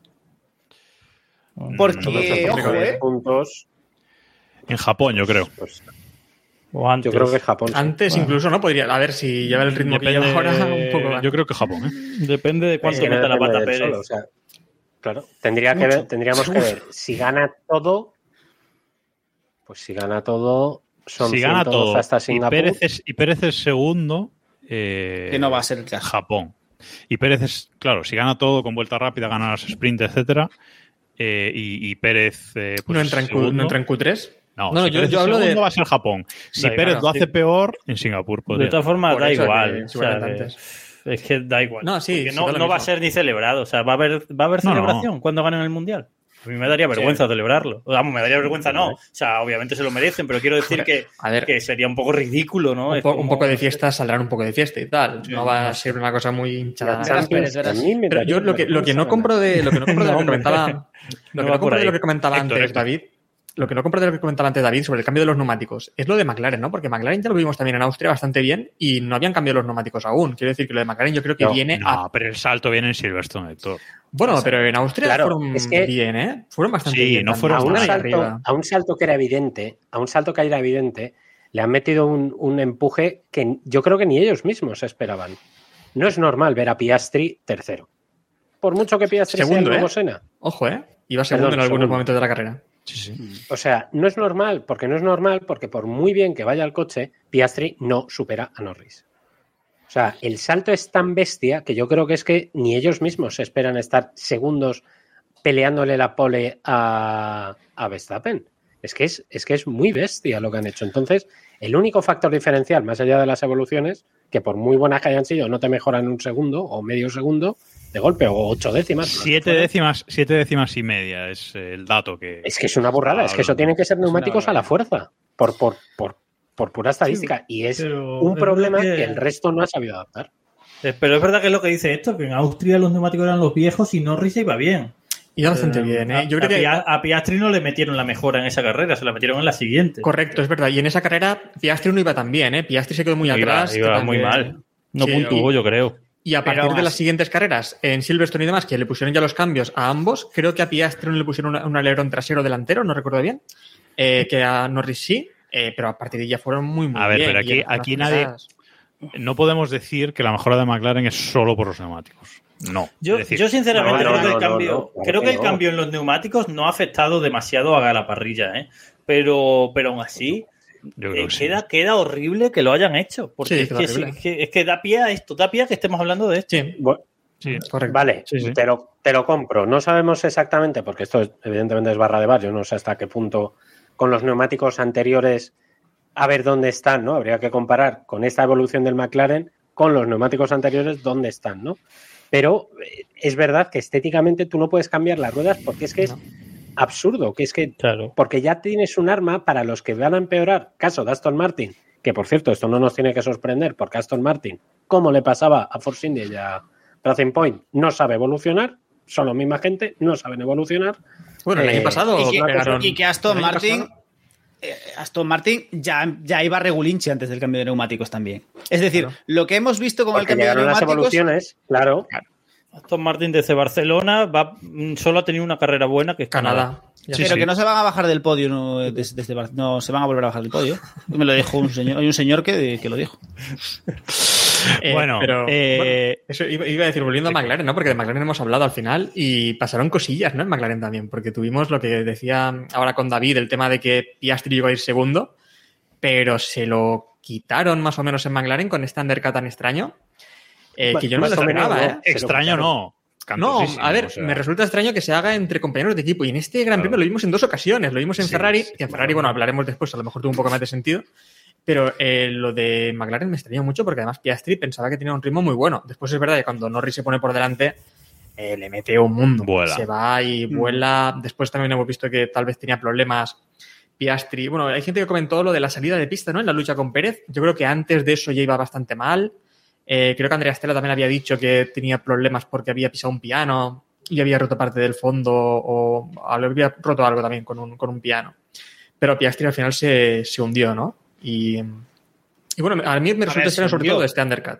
Porque, ojo, ¿eh? puntos, En Japón, yo creo. pues, O antes. yo creo que Japón. sí. Antes incluso no podría. A ver si lleva el ritmo que Depende- lleva ahora un poco más. Yo creo que Japón, ¿eh? Depende de cuánto que no meta la pata Pérez. solo, o sea, claro, tendría que ver, tendríamos que ver si gana todo. Pues si gana todo, son si gana 112 todo hasta y Singapur. Pérez, es, y Pérez es segundo, eh, Que no va a ser el caso. Japón. Y Pérez es, claro, si gana todo con vuelta rápida, gana las sprint, etcétera. eh, y, y Pérez. eh, pues, no, entra en Q, no entra en Q3. No, No, si yo- Pérez yo hablo de- segundo, va a ser Japón. Si Da Pérez lo sí. hace peor, en Singapur De podría. todas formas, da igual. que o sea. Es que da igual. No, sí, no, va a ser ni celebrado. O sea, va a haber, va a haber No, no. celebración cuando ganen el mundial. A mí me daría vergüenza celebrarlo. Vamos, me daría vergüenza, no. O sea, obviamente se lo merecen, pero quiero decir que, A ver, que sería un poco ridículo, ¿no? un, Es po- como- un poco de fiesta saldrán un poco de fiesta y tal. no va a ser una cosa muy hinchada. Pero yo lo que, lo que no compro de lo que no compro de lo que hombre. comentaba, [laughs] lo No que compro de lo que comentaba antes Héctor. David, lo que no compro de lo que comentaba antes David sobre el cambio de los neumáticos es lo de McLaren, ¿no? Porque McLaren ya lo vimos también en Austria bastante bien y no habían cambiado los neumáticos aún. Quiero decir que lo de McLaren yo creo que No, viene a No, pero el salto viene en Silverstone, Héctor. bueno, pero en Austria Claro, fueron es que- bien, ¿eh? Fueron bastante Sí, bien. no fueron a un, salto, arriba. a un salto que era evidente, a un salto que era evidente, le han metido un, un empuje que yo creo que ni ellos mismos esperaban. No es normal ver a Piastri tercero. Por mucho que Piastri sea el Segundo, nuevo ¿eh? Ojo, ¿eh? Iba segundo Perdón, en algunos segundo. momentos de la carrera. Sí. O sea, no es normal, porque no es normal, porque por muy bien que vaya el coche, Piastri no supera a Norris. O sea, el salto es tan bestia que yo creo que es que ni ellos mismos esperan estar segundos peleándole la pole a, a Verstappen. Es que es, es que es muy bestia lo que han hecho. Entonces, el único factor diferencial, más allá de las evoluciones, que por muy buenas que hayan sido, no te mejoran un segundo o medio segundo de golpe o ocho décimas. Siete décimas, siete décimas y media es el dato que. Es que es una burrada, es que eso tiene que ser neumáticos a la fuerza, por, por, por, por pura estadística. y es un problema que... que- el resto no ha sabido adaptar. Eh, Pero es verdad que es lo que dice esto, que en Austria los neumáticos eran los viejos y Norris iba bien. Iba bastante Eh, bien, a- ¿eh? Yo creo a, que... Pia- a Piastri no le metieron la mejora en esa carrera, se la metieron en la siguiente. Correcto, es verdad. Y en esa carrera Piastri no iba tan bien, ¿eh? Piastri se quedó muy Iba- atrás. iba muy mal. No Sí, puntuó, y- yo creo. Y a Pero partir de las siguientes carreras, en Silverstone y demás, que le pusieron ya los cambios a ambos, creo que a Piastri no le pusieron una- un alerón trasero delantero, no recuerdo bien, eh, que a Norris sí, eh, pero a partir de ahí ya fueron muy, muy A ver, bien. pero Y aquí- aquí nadie- No podemos decir que la mejora de McLaren es solo por los neumáticos. No. Yo, decir, yo sinceramente no, creo no, que el no, cambio, no, no, claro creo que que el no. cambio en los neumáticos no ha afectado demasiado a la parrilla, ¿eh? Pero, pero aún así yo creo eh, que sí. queda, horrible que lo hayan hecho. Porque Sí, es, que, es que- es que da pie a esto, da pie a que estemos hablando de esto. Sí, Bu- Sí. correcto. Vale, Sí, sí. Te, lo, te lo compro. No sabemos exactamente, porque esto es- evidentemente es barra de bar, yo no sé hasta qué punto con los neumáticos anteriores a ver dónde están, ¿no? Habría que comparar con esta evolución del McLaren con los neumáticos anteriores dónde están, ¿no? Pero eh, es verdad que estéticamente tú no puedes cambiar las ruedas porque es que es. Absurdo, que es que Claro. porque ya tienes un arma para los que van a empeorar. Caso de Aston Martin, que por cierto, esto no nos tiene que sorprender, porque Aston Martin, como le pasaba a Force India y a Racing Point, no sabe evolucionar, son la misma gente, no saben evolucionar. Bueno, el Eh, año pasado Y que, pegaron- y que Aston Martin, eh, Aston Martin ya, ya iba regulinche antes del cambio de neumáticos también. Es decir, Claro. lo que hemos visto con el cambio de llegaron las neumáticos. evoluciones, claro. Aston Martin desde Barcelona va, mm, solo ha tenido una carrera buena que es Canadá. Canadá. Ya Sí, pero que no se van a bajar del podio, no, desde, desde no se van a volver a bajar del podio. [laughs] Me lo dijo un señor, hay un señor que, que lo dijo. [laughs] Eh, Bueno, pero, eh, bueno, eso iba, iba a decir, volviendo a McLaren, ¿no? Porque de McLaren hemos hablado al final y pasaron cosillas, ¿no? En McLaren también, porque tuvimos lo que decía ahora con David, el tema de que Piastri iba a ir segundo, pero se lo quitaron más o menos en McLaren con este undercut tan extraño, eh, que yo no me Más lo esperaba. ¿eh? Extraño no. No, a ver, o sea. me resulta extraño que se haga entre compañeros de equipo. Y en este Gran Claro. Premio lo vimos en dos ocasiones. Lo vimos en Sí, Ferrari, sí, que en Ferrari, bueno, hablaremos después, a lo mejor tuvo un poco más de sentido. Pero eh, lo de McLaren me extrañó mucho porque además Piastri pensaba que tenía un ritmo muy bueno. Después es verdad que cuando Norris se pone por delante, eh, le mete un mundo. Vuela. Se va y Mm. vuela. Después también hemos visto que tal vez tenía problemas Piastri. Bueno, hay gente que comentó lo de la salida de pista, ¿no? En la lucha con Pérez. Yo creo que antes de eso ya iba bastante mal. Eh, creo que Andrea Stella también había dicho que tenía problemas porque había pisado un piano y había roto parte del fondo o había roto algo también con un, con un piano. Pero Piastri al final se, se hundió, ¿no? Y, y bueno, a mí me resulta extraño sobre todo este undercut.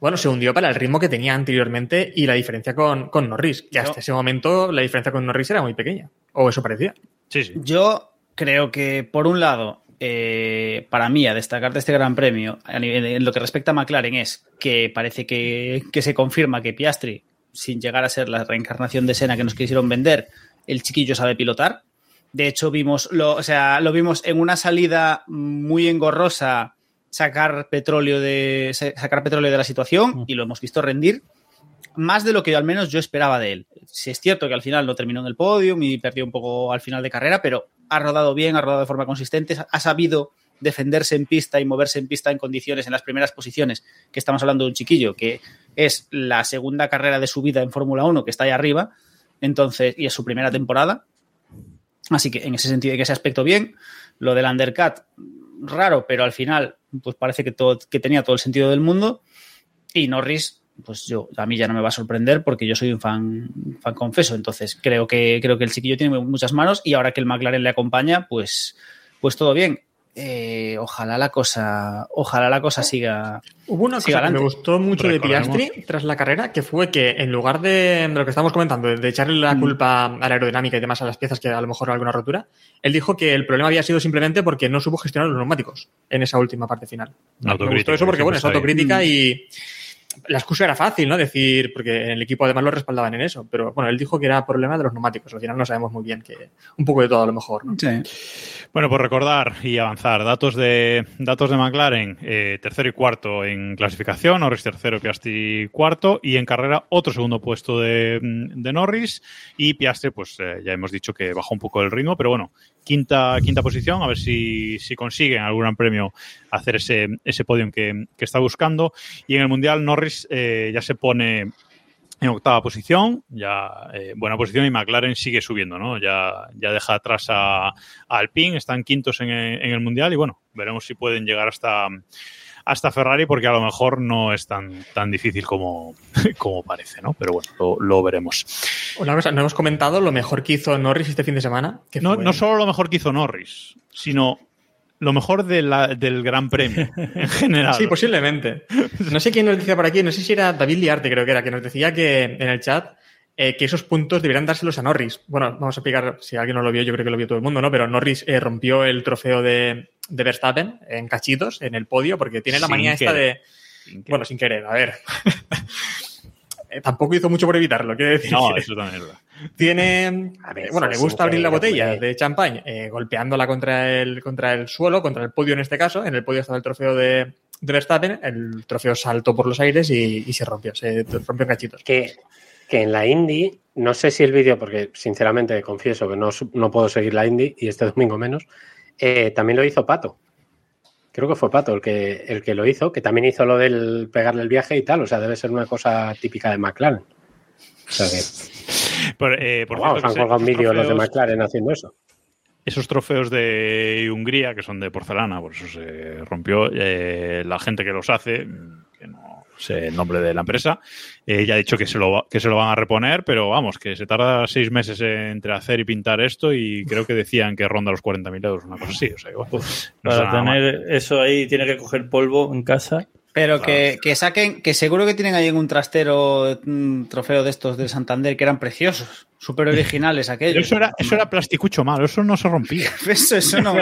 Bueno, se hundió para el ritmo que tenía anteriormente y la diferencia con, con Norris, que hasta Yo- ese momento la diferencia con Norris era muy pequeña. O eso parecía. Sí, sí. Yo creo que, por un lado, eh, para mí, a destacar de este Gran Premio, en lo que respecta a McLaren, es que parece que, que se confirma que Piastri, sin llegar a ser la reencarnación de Senna que nos quisieron vender, el chiquillo sabe pilotar. De hecho, vimos lo, o sea, lo vimos en una salida muy engorrosa sacar petróleo de sa- sacar petróleo de la situación y lo hemos visto rendir más de lo que al menos yo esperaba de él. Si es cierto que al final no terminó en el podio y perdió un poco al final de carrera, pero ha rodado bien, ha rodado de forma consistente, ha sabido defenderse en pista y moverse en pista en condiciones en las primeras posiciones, que estamos hablando de un chiquillo que es la segunda carrera de su vida en Fórmula 1 que está ahí arriba, entonces, y es su primera temporada. Así que en ese sentido, en ese aspecto bien, lo del undercut raro, pero al final pues parece que todo que tenía todo el sentido del mundo y Norris pues yo a mí ya no me va a sorprender porque yo soy un fan fan confeso, entonces creo que creo que el chiquillo tiene muchas manos y ahora que el McLaren le acompaña, pues pues todo bien. eh, ojalá la cosa, ojalá la cosa siga. Hubo una siga cosa que me gustó mucho de. Piastri tras la carrera, que fue que en lugar de, de lo que estábamos comentando, de echarle Mm. la culpa a la aerodinámica y demás a las piezas que a lo mejor alguna rotura, él dijo que el problema había sido simplemente porque no supo gestionar los neumáticos en esa última parte final. Me Autocrítica, gustó eso porque, bueno, es autocrítica Mm. y la excusa era fácil, ¿no? Decir, porque en el equipo además lo respaldaban en eso, pero bueno, él dijo que era problema de los neumáticos. Al final no sabemos muy bien que un poco de todo a lo mejor, ¿no? Sí. Bueno, por recordar y avanzar, datos de datos de McLaren, eh, tercero y cuarto en clasificación, Norris tercero, Piastri cuarto, y en carrera otro segundo puesto de, de Norris, y Piastri, pues eh, ya hemos dicho que bajó un poco el ritmo, pero bueno, quinta, quinta posición, a ver si, si consiguen algún gran premio hacer ese, ese podium que, que está buscando, y en el Mundial Norris eh, ya se pone en octava posición, ya eh, buena posición y McLaren sigue subiendo, ¿no? Ya, ya deja atrás a, a Alpine, están quintos en, en el Mundial y bueno, veremos si pueden llegar hasta, hasta Ferrari porque a lo mejor no es tan, tan difícil como, [laughs] como parece, ¿no? Pero bueno, lo, lo veremos. Una cosa, no hemos comentado lo mejor que hizo Norris este fin de semana. Que No, fue- no solo lo mejor que hizo Norris, sino lo mejor de la- del Gran Premio [laughs] en general. Sí, posiblemente. [laughs] No sé quién nos decía por aquí, no sé si era David Liarte, creo que era, que nos decía que en el chat eh, que esos puntos deberían dárselos a Norris. Bueno, vamos a explicar, si alguien no lo vio, yo creo que lo vio todo el mundo, ¿no? Pero Norris eh, rompió el trofeo de, de Verstappen en cachitos, en el podio, porque tiene la Sin manía esta querer. de... Sin Bueno, sin querer, a ver. [laughs] Eh, Tampoco hizo mucho por evitarlo, quiero decir. no, eso también es verdad. tiene A ver, bueno le gusta abrir la botella de champán eh, golpeándola contra el contra el suelo contra el podio en este caso en el podio estaba el trofeo de, de Verstappen el trofeo saltó por los aires y, y se rompió se rompió en cachitos que, que en la Indy, no sé si el vídeo, porque sinceramente confieso que no, no puedo seguir la Indy y este [laughs] domingo menos, eh, también lo hizo Pato. Creo que fue Pato el que, el que lo hizo, que también hizo lo del pegarle el viaje y tal, o sea, debe ser una cosa típica de McLaren. O sea que, Por, eh, por cierto, han colgado un esos vídeo los de trofeos- McLaren haciendo eso. esos trofeos de Hungría, que son de porcelana, por eso se rompió, eh, la gente que los hace, sé el nombre de la empresa, eh, ya ha dicho que se, lo, que se lo van a reponer, pero vamos, que se tarda seis meses entre hacer y pintar esto y creo que decían que ronda los 40.000 euros, una cosa así. O sea, bueno, no Para mal. tener eso ahí tiene que coger polvo en casa. Pero que, que saquen, que seguro que tienen ahí en un trastero un trofeo de estos de Santander que eran preciosos, súper originales Pero aquellos. eso era, eso era plasticucho malo, eso no se rompía. [laughs] Eso, eso no.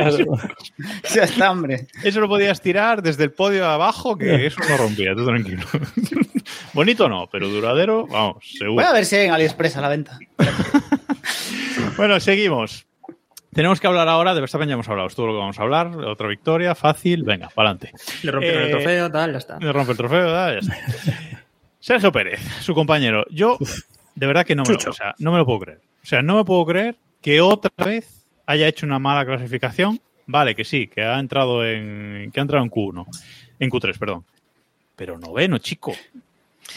ya está, hombre. Eso lo podías tirar desde el podio abajo, que eso no rompía, tú tranquilo. [laughs] Bonito no, pero duradero, vamos, seguro. Voy a ver si hay en AliExpress a la venta. [laughs] Bueno, seguimos. Tenemos que hablar ahora de Verstappen, ya hemos hablado, es todo lo que vamos a hablar. Otra victoria, fácil, venga, para adelante. le rompieron Eh, el trofeo tal ya está Le rompe el trofeo, ¿verdad? ya está. [laughs] Sergio Pérez, su compañero. Yo, de verdad que no me, lo, o sea, no me lo puedo creer. O sea, no me puedo creer que otra vez haya hecho una mala clasificación. Vale, que sí, que ha entrado en, que ha entrado en Q1, en Q3, perdón. Pero noveno, chico.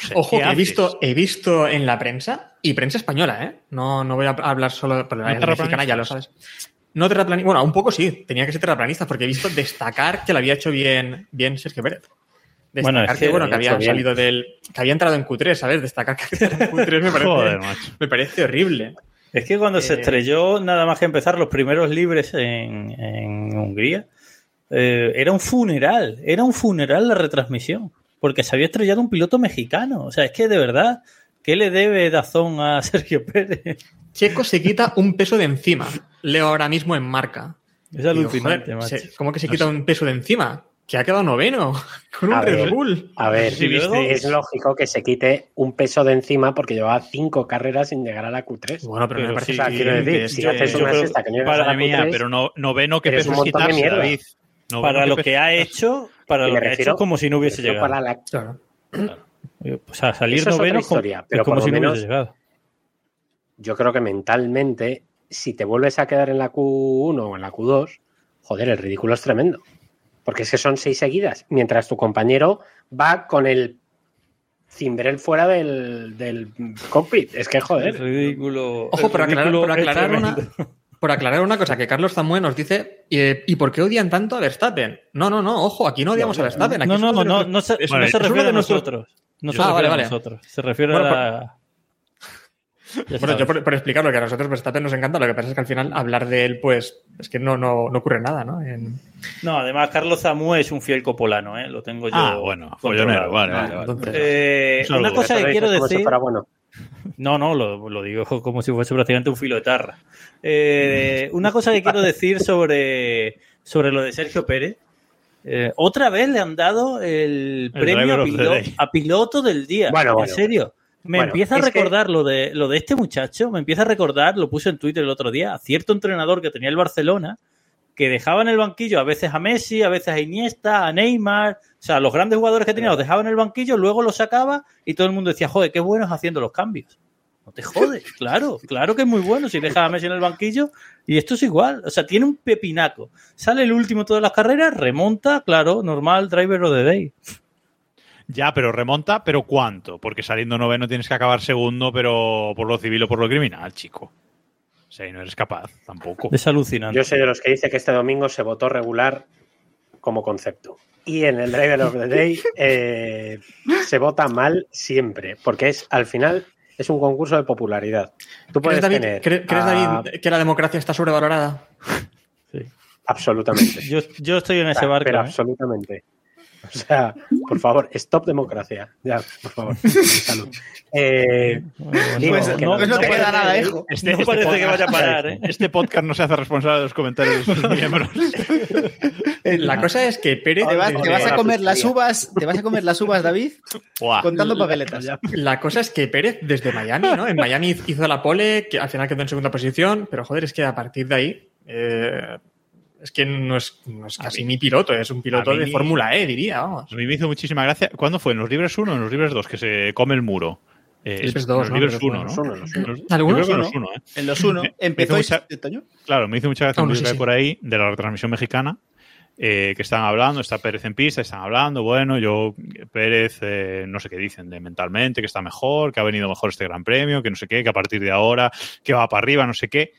O sea, Ojo, ¿qué que he visto, he visto en la prensa, y prensa española, ¿eh? No, no voy a hablar solo por la ¿No mexicana, ya lo sabes. No terraplanista, bueno, un poco sí, tenía que ser terraplanista, porque he visto destacar que lo había hecho bien, bien Sergio Pérez. Destacar Bueno, es que, que bueno, que ha había bien. salido del. que había entrado en Q3, ¿sabes? Destacar que había entrado en Q3 me parece, Joder, macho. me parece horrible. Es que cuando se Eh, estrelló, nada más que empezar los primeros libres en, en Hungría, eh, era un funeral, era un funeral la retransmisión, porque se había estrellado un piloto mexicano. O sea, es que de verdad, ¿qué le debe Dazón a [laughs] Sergio Pérez? Checo se quita un peso de encima. Leo ahora mismo en marca. Es alucinante, joder, macho. se- ¿Cómo que se quita un peso de encima? Que ha quedado noveno [laughs] con un A Red ver. Bull. A ver, Sí, es lógico que se quite un peso de encima porque llevaba cinco carreras sin llegar a la Q3. Bueno, pero, Pero me parece sí, o sea, quiero decir, que si es haces que- una sexta que no llegas a la mía, Q3, pero no, noveno que Eres peso es quitarse. David. Noveno Para lo peso- que ha hecho, para lo que ha hecho, como si no hubiese llegado. para la- Claro. O sea, salir Eso es otra noveno historia, como- pero es como si no hubiese llegado. yo creo que mentalmente, si te vuelves a quedar en la Q1 o en la Q2, joder, el ridículo es tremendo. Porque es que son seis seguidas, mientras tu compañero va con el cimbrel fuera del, del cockpit. Es que, Es joder, ridículo. Ojo, es por aclarar, es aclarar una. Por aclarar una cosa, que Carlos Zamue nos dice, eh, ¿y por qué odian tanto a Verstappen? No, no, no, ojo, aquí no odiamos a Verstappen. Aquí No, no, no, nuestros- no se, es- no Vale, se refiere a nosotros. No se Ah, refiere vale, a vale. nosotros. Se refiere Bueno, a la. [laughs] Ya Bueno, sabes. yo por, por explicarlo, que a nosotros Verstappen nos encanta, lo que pasa es que al final hablar de él, pues, es que no, no, no ocurre nada, ¿no? En- No, además Carlos Zamú es un fiel copolano, ¿eh? Lo tengo yo. Ah, bueno, follonero, vale, Ah, vale, vale. entonces- Eh, una cosa que quiero decir. bueno. No, no, lo, lo digo como si fuese prácticamente un filo de tarra. Eh, una cosa que quiero decir sobre, sobre lo de Sergio Pérez. Eh, otra vez le han dado el, premio a, pilo- piloto del día. Bueno, en bueno, serio. Me Bueno, empieza a que- recordar lo, de, lo de este muchacho, me empieza a recordar, lo puse en Twitter el otro día, a cierto entrenador que tenía el Barcelona, que dejaba en el banquillo a veces a Messi, a veces a Iniesta, a Neymar, sea, los grandes jugadores que tenía los dejaba en el banquillo, luego los sacaba y todo el mundo decía, joder, qué buenos haciendo los cambios. No te jodes, [laughs] claro, claro que es muy bueno si dejas a Messi en el banquillo y esto es igual, o sea, tiene un pepinaco. Sale el último de todas las carreras, remonta, claro, normal, driver of the day. Ya, pero remonta, pero ¿cuánto? Porque saliendo noveno tienes que acabar segundo, pero por lo civil o por lo criminal, chico. O sea, y no eres capaz tampoco. Es alucinante. Yo soy de los que dice que este domingo se votó regular como concepto. Y en el Driver of the Day eh, se vota mal siempre, porque es al final es un concurso de popularidad. Tú puedes ¿Crees, David, tener cre- crees, a- David, que la democracia está sobrevalorada? absolutamente. Yo, yo estoy en ese barco. Pero ¿eh? absolutamente. [laughs] O sea, por favor, stop democracia. Ya, por favor. [laughs] Salud. Eh, Pues que no, no- pues no te queda nada, hijo. no parece que vaya a parar, ¿eh? Este podcast no se hace responsable de los comentarios de sus [laughs] miembros. La cosa es que Pérez. Te vas, te vas a Eh, comer las uvas, te vas a comer las uvas, David, Buah. contando papeletas. La cosa es que Pérez desde Miami, ¿no? En Miami hizo la pole, que al final quedó en segunda posición, pero joder, es que a partir de ahí. eh, es que no es, no es casi ni piloto, es un piloto mí- de Fórmula E, diría, vamos. A mí me hizo muchísima gracia. ¿Cuándo fue? ¿En los libres 1 o en los libres 2? Que se come el muro. Eh, dos, los ¿no? libres Pero 1, los ¿no? ¿Algunos que en los no? 1, ¿eh? En los uno. Me- me Empezó hizo y- mucha- Toño. Claro, me hizo mucha gracia un sí, sí. por ahí de la retransmisión mexicana eh, que están hablando, está Pérez en pista, están hablando, bueno, yo, Pérez, eh, no sé qué dicen de mentalmente, que está mejor, que ha venido mejor este gran premio, que no sé qué, que a partir de ahora, que va para arriba, no sé qué.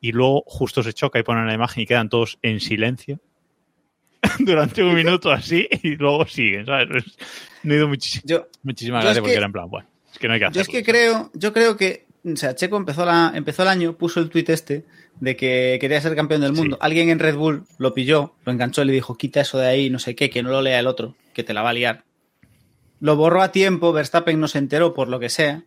Y luego justo se choca y ponen la imagen y quedan todos en silencio [laughs] durante un minuto así y luego siguen, ¿sabes? Es- Me dio muchísima, Yo, muchísima yo gracia es porque que- era en plan, bueno, es que no hay que yo hacerlo. es que creo, yo creo que, o sea, Checo empezó, la, empezó el año, puso el tuit este de que quería ser campeón del mundo. Sí. Alguien en Red Bull lo pilló, lo enganchó y le dijo, quita eso de ahí, no sé qué, que no lo lea el otro, que te la va a liar. Lo borró a tiempo, Verstappen no se enteró por lo que sea.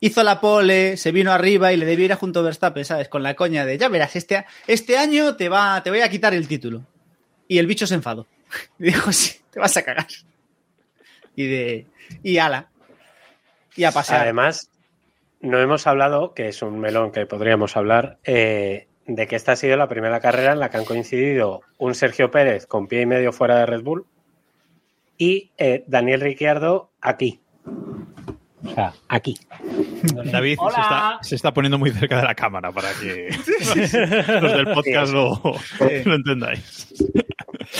Hizo la pole, se vino arriba y le debió ir a junto a Verstappen, ¿sabes? Con la coña de, ya verás, este, este año te, va, te voy a quitar el título. Y el bicho se enfadó. Y [laughs] dijo, sí, te vas a cagar. Y de, y ala. Y a pasar. Además, no hemos hablado, que es un melón que podríamos hablar, eh, de que esta ha sido la primera carrera en la que han coincidido un Sergio Pérez con pie y medio fuera de Red Bull y eh, Daniel Ricciardo aquí. O sea, aquí. [laughs] David se está, se está poniendo muy cerca de la cámara para que [laughs] [laughs] los del podcast lo, lo entendáis.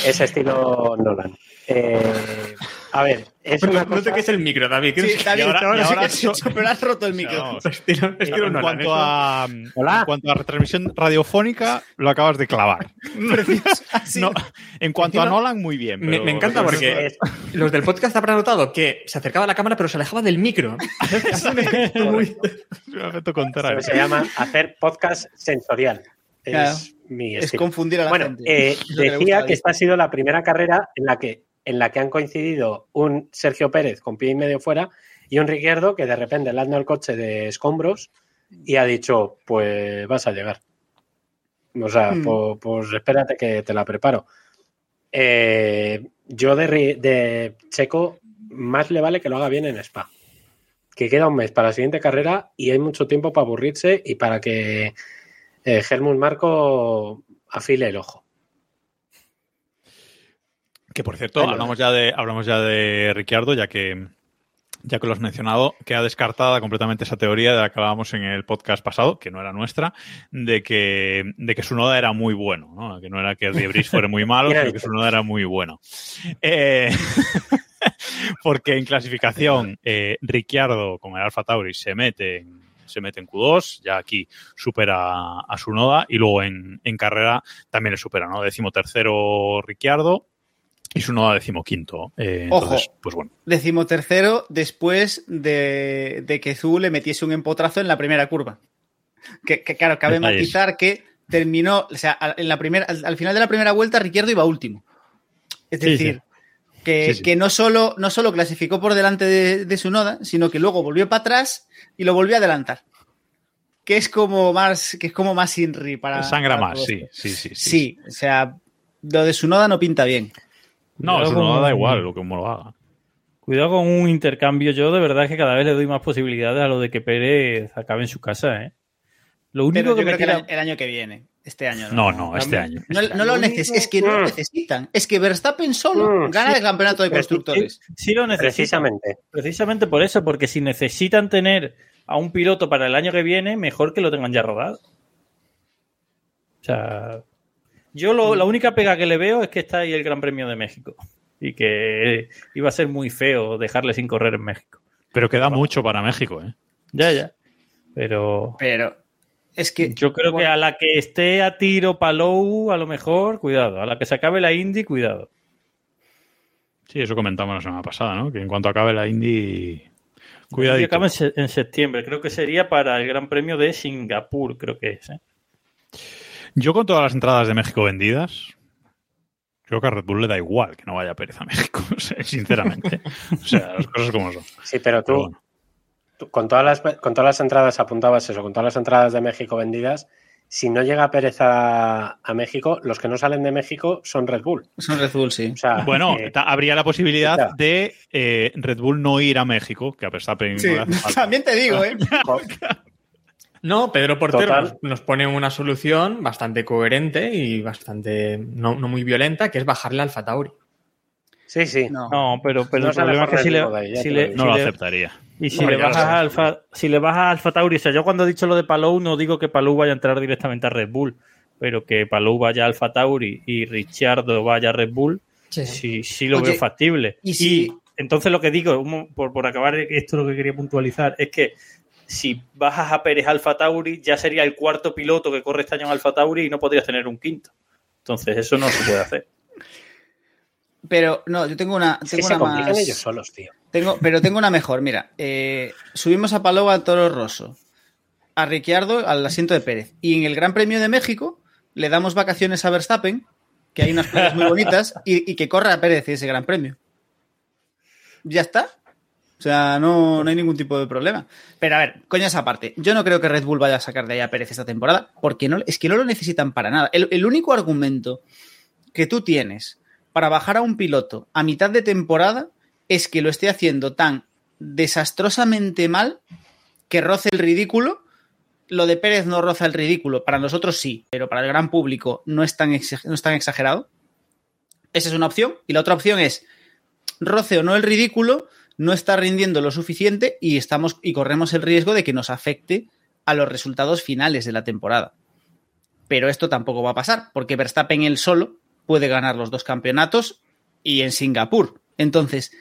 Ese estilo Nolan. Eh, a ver, es No, una no cosa- toques el micro, David. Sí, no David, ahora- ahora sí hecho, pero has roto el micro. Vamos. Estilo- estilo en, cuanto a, Hola. en cuanto a retransmisión radiofónica, lo acabas de clavar. [laughs] No, en cuanto a Nolan, muy bien. Me, pero- me encanta porque es- [laughs] los del podcast habrán notado que se acercaba a la cámara pero se alejaba del micro. [laughs] Es un efecto muy- un efecto Eso contrario. se llama hacer podcast sensorial. Es Claro. mi Es confundir a la Bueno, gente. eh, decía que esta ha sido la primera carrera en la que en la que han coincidido un Sergio Pérez con pie y medio fuera y un Ricciardo que de repente le han dado el coche de escombros y ha dicho, pues vas a llegar. O sea, Mm. pues, pues espérate que te la preparo. Eh, yo de, de Checo, más le vale que lo haga bien en Spa. Que queda un mes para la siguiente carrera y hay mucho tiempo para aburrirse y para que eh, Helmut Marco afile el ojo. Que por cierto, hablamos ya de, hablamos ya de Ricciardo, ya que ya que lo has mencionado, queda descartada completamente esa teoría de la que hablábamos en el podcast pasado, que no era nuestra, de que, de que su noda era muy bueno, ¿no? Que no era que el de Brice fuera muy malo, [laughs] sino que su noda era muy bueno. Eh, [laughs] porque en clasificación, eh, Ricciardo con el Alfa Tauri se mete en, se mete en Q2, ya aquí supera a su noda, y luego en, en carrera también le supera, ¿no? Décimo tercero Ricciardo, Y su noda decimoquinto. Eh, Ojo. entonces, pues bueno. Decimotercero después de, de que Zhu le metiese un empotrazo en la primera curva. Que, que, claro, cabe matizar que terminó, o sea, al- en la primera, al, al final de la primera vuelta, Ricciardo iba último. Es Sí, decir, Que, Sí, que no, solo, no solo clasificó por delante de, de su noda, sino que luego volvió para atrás y lo volvió a adelantar. Que es como más, que es como más Inri para. Sangra para más, sí, sí, sí, sí. Sí, o sea, lo de su noda no pinta bien. No, noda con- da igual lo que uno lo haga. Cuidado con un intercambio. Yo de verdad que cada vez le doy más posibilidades a lo de que Pérez acabe en su casa, ¿eh? Lo único Pero yo que me creo que el, año- que viene. Este año No, no, este año. No, no lo neces es que no lo necesitan. Es que Verstappen solo gana sí. el campeonato de constructores. Sí, sí lo necesitan. Precisamente. Precisamente por eso, porque si necesitan tener a un piloto para el año que viene, mejor que lo tengan ya rodado. O sea, yo lo- la única pega que le veo es que está ahí el Gran Premio de México y que iba a ser muy feo dejarle sin correr en México. Pero queda mucho para México, ¿eh? Ya, ya. Pero Pero es que yo creo que a la que esté a tiro Palou, a lo mejor, cuidado. A la que se acabe la Indy, cuidado. Sí, eso comentamos la semana pasada, ¿no? Que en cuanto acabe la Indy. Y Cuidadito. acaba en, se- en septiembre. Creo que sería para el Gran Premio de Singapur, creo que es. ¿eh? Yo con todas las entradas de México vendidas, creo que a Red Bull le da igual que no vaya Pérez a México, [laughs] sinceramente. O sea, las cosas como son. Sí, pero tú, Pero bueno. tú con, todas las, con todas las entradas apuntabas eso, con todas las entradas de México vendidas, si no llega Pérez a, a México, los que no salen de México son Red Bull. son Red Bull, sí. O sea, Bueno, eh, ta- habría la posibilidad de eh, Red Bull no ir a México, que a Sí, le hace falta. También te digo, ¿eh? [laughs] No, Pedro Portero Total. nos, pone una solución bastante coherente y bastante no, no muy violenta, que es bajarle al Tauri. sí, sí. No. No, pero, pero No el problema es que si le, si le-. No si lo le- aceptaría. y si Hombre, le bajas a sé. Alfa, si le bajas a Alfa Tauri, o sea, yo cuando he dicho lo de Palou no digo que Palou vaya a entrar directamente a Red Bull, pero que Palou vaya a Alfa Tauri y Ricciardo vaya a Red Bull, sí, sí lo Oye, veo factible. y si- entonces lo que digo, por, por acabar esto lo que quería puntualizar, es que si bajas a Pérez Alfa Tauri, ya sería el cuarto piloto que corre este año en Alfa Tauri y no podrías tener un quinto. Entonces eso no se puede hacer. Pero no, yo tengo una, Es que tengo se una complican más. ellos solos, tío. Tengo, pero tengo una mejor. Mira, eh, subimos a Palou a Toro Rosso, a Ricciardo al asiento de Pérez. Y en el Gran Premio de México le damos vacaciones a Verstappen, que hay unas playas muy bonitas, y, y que corra a Pérez ese Gran Premio. Ya está. O sea, no, no hay ningún tipo de problema. Pero a ver, coñas aparte, yo no creo que Red Bull vaya a sacar de ahí a Pérez esta temporada, porque no, es que no lo necesitan para nada. El, el único argumento que tú tienes para bajar a un piloto a mitad de temporada es que lo esté haciendo tan desastrosamente mal que roce el ridículo. Lo de Pérez no roza el ridículo, para nosotros sí, pero para el gran público no es tan, no es tan exagerado. Esa es una opción. Y la otra opción es, roce o no el ridículo, no está rindiendo lo suficiente y, estamos, y corremos el riesgo de que nos afecte a los resultados finales de la temporada. Pero esto tampoco va a pasar, porque Verstappen él solo puede ganar los dos campeonatos y en Singapur. Entonces,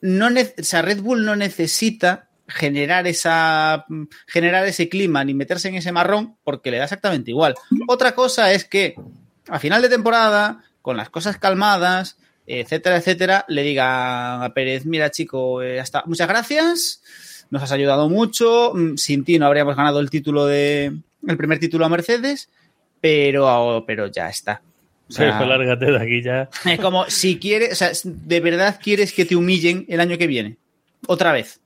no o sea, Red Bull no necesita generar esa generar ese clima ni meterse en ese marrón porque le da exactamente igual. Otra cosa es que a final de temporada, con las cosas calmadas, etcétera, etcétera, le diga a Pérez, mira chico, eh, hasta muchas gracias, nos has ayudado mucho, mm, sin ti no habríamos ganado el título de el primer título a Mercedes, pero pero ya está. O sea, lárgate de aquí ya. es como si quieres, o sea, de verdad quieres que te humillen el año que viene. Otra vez.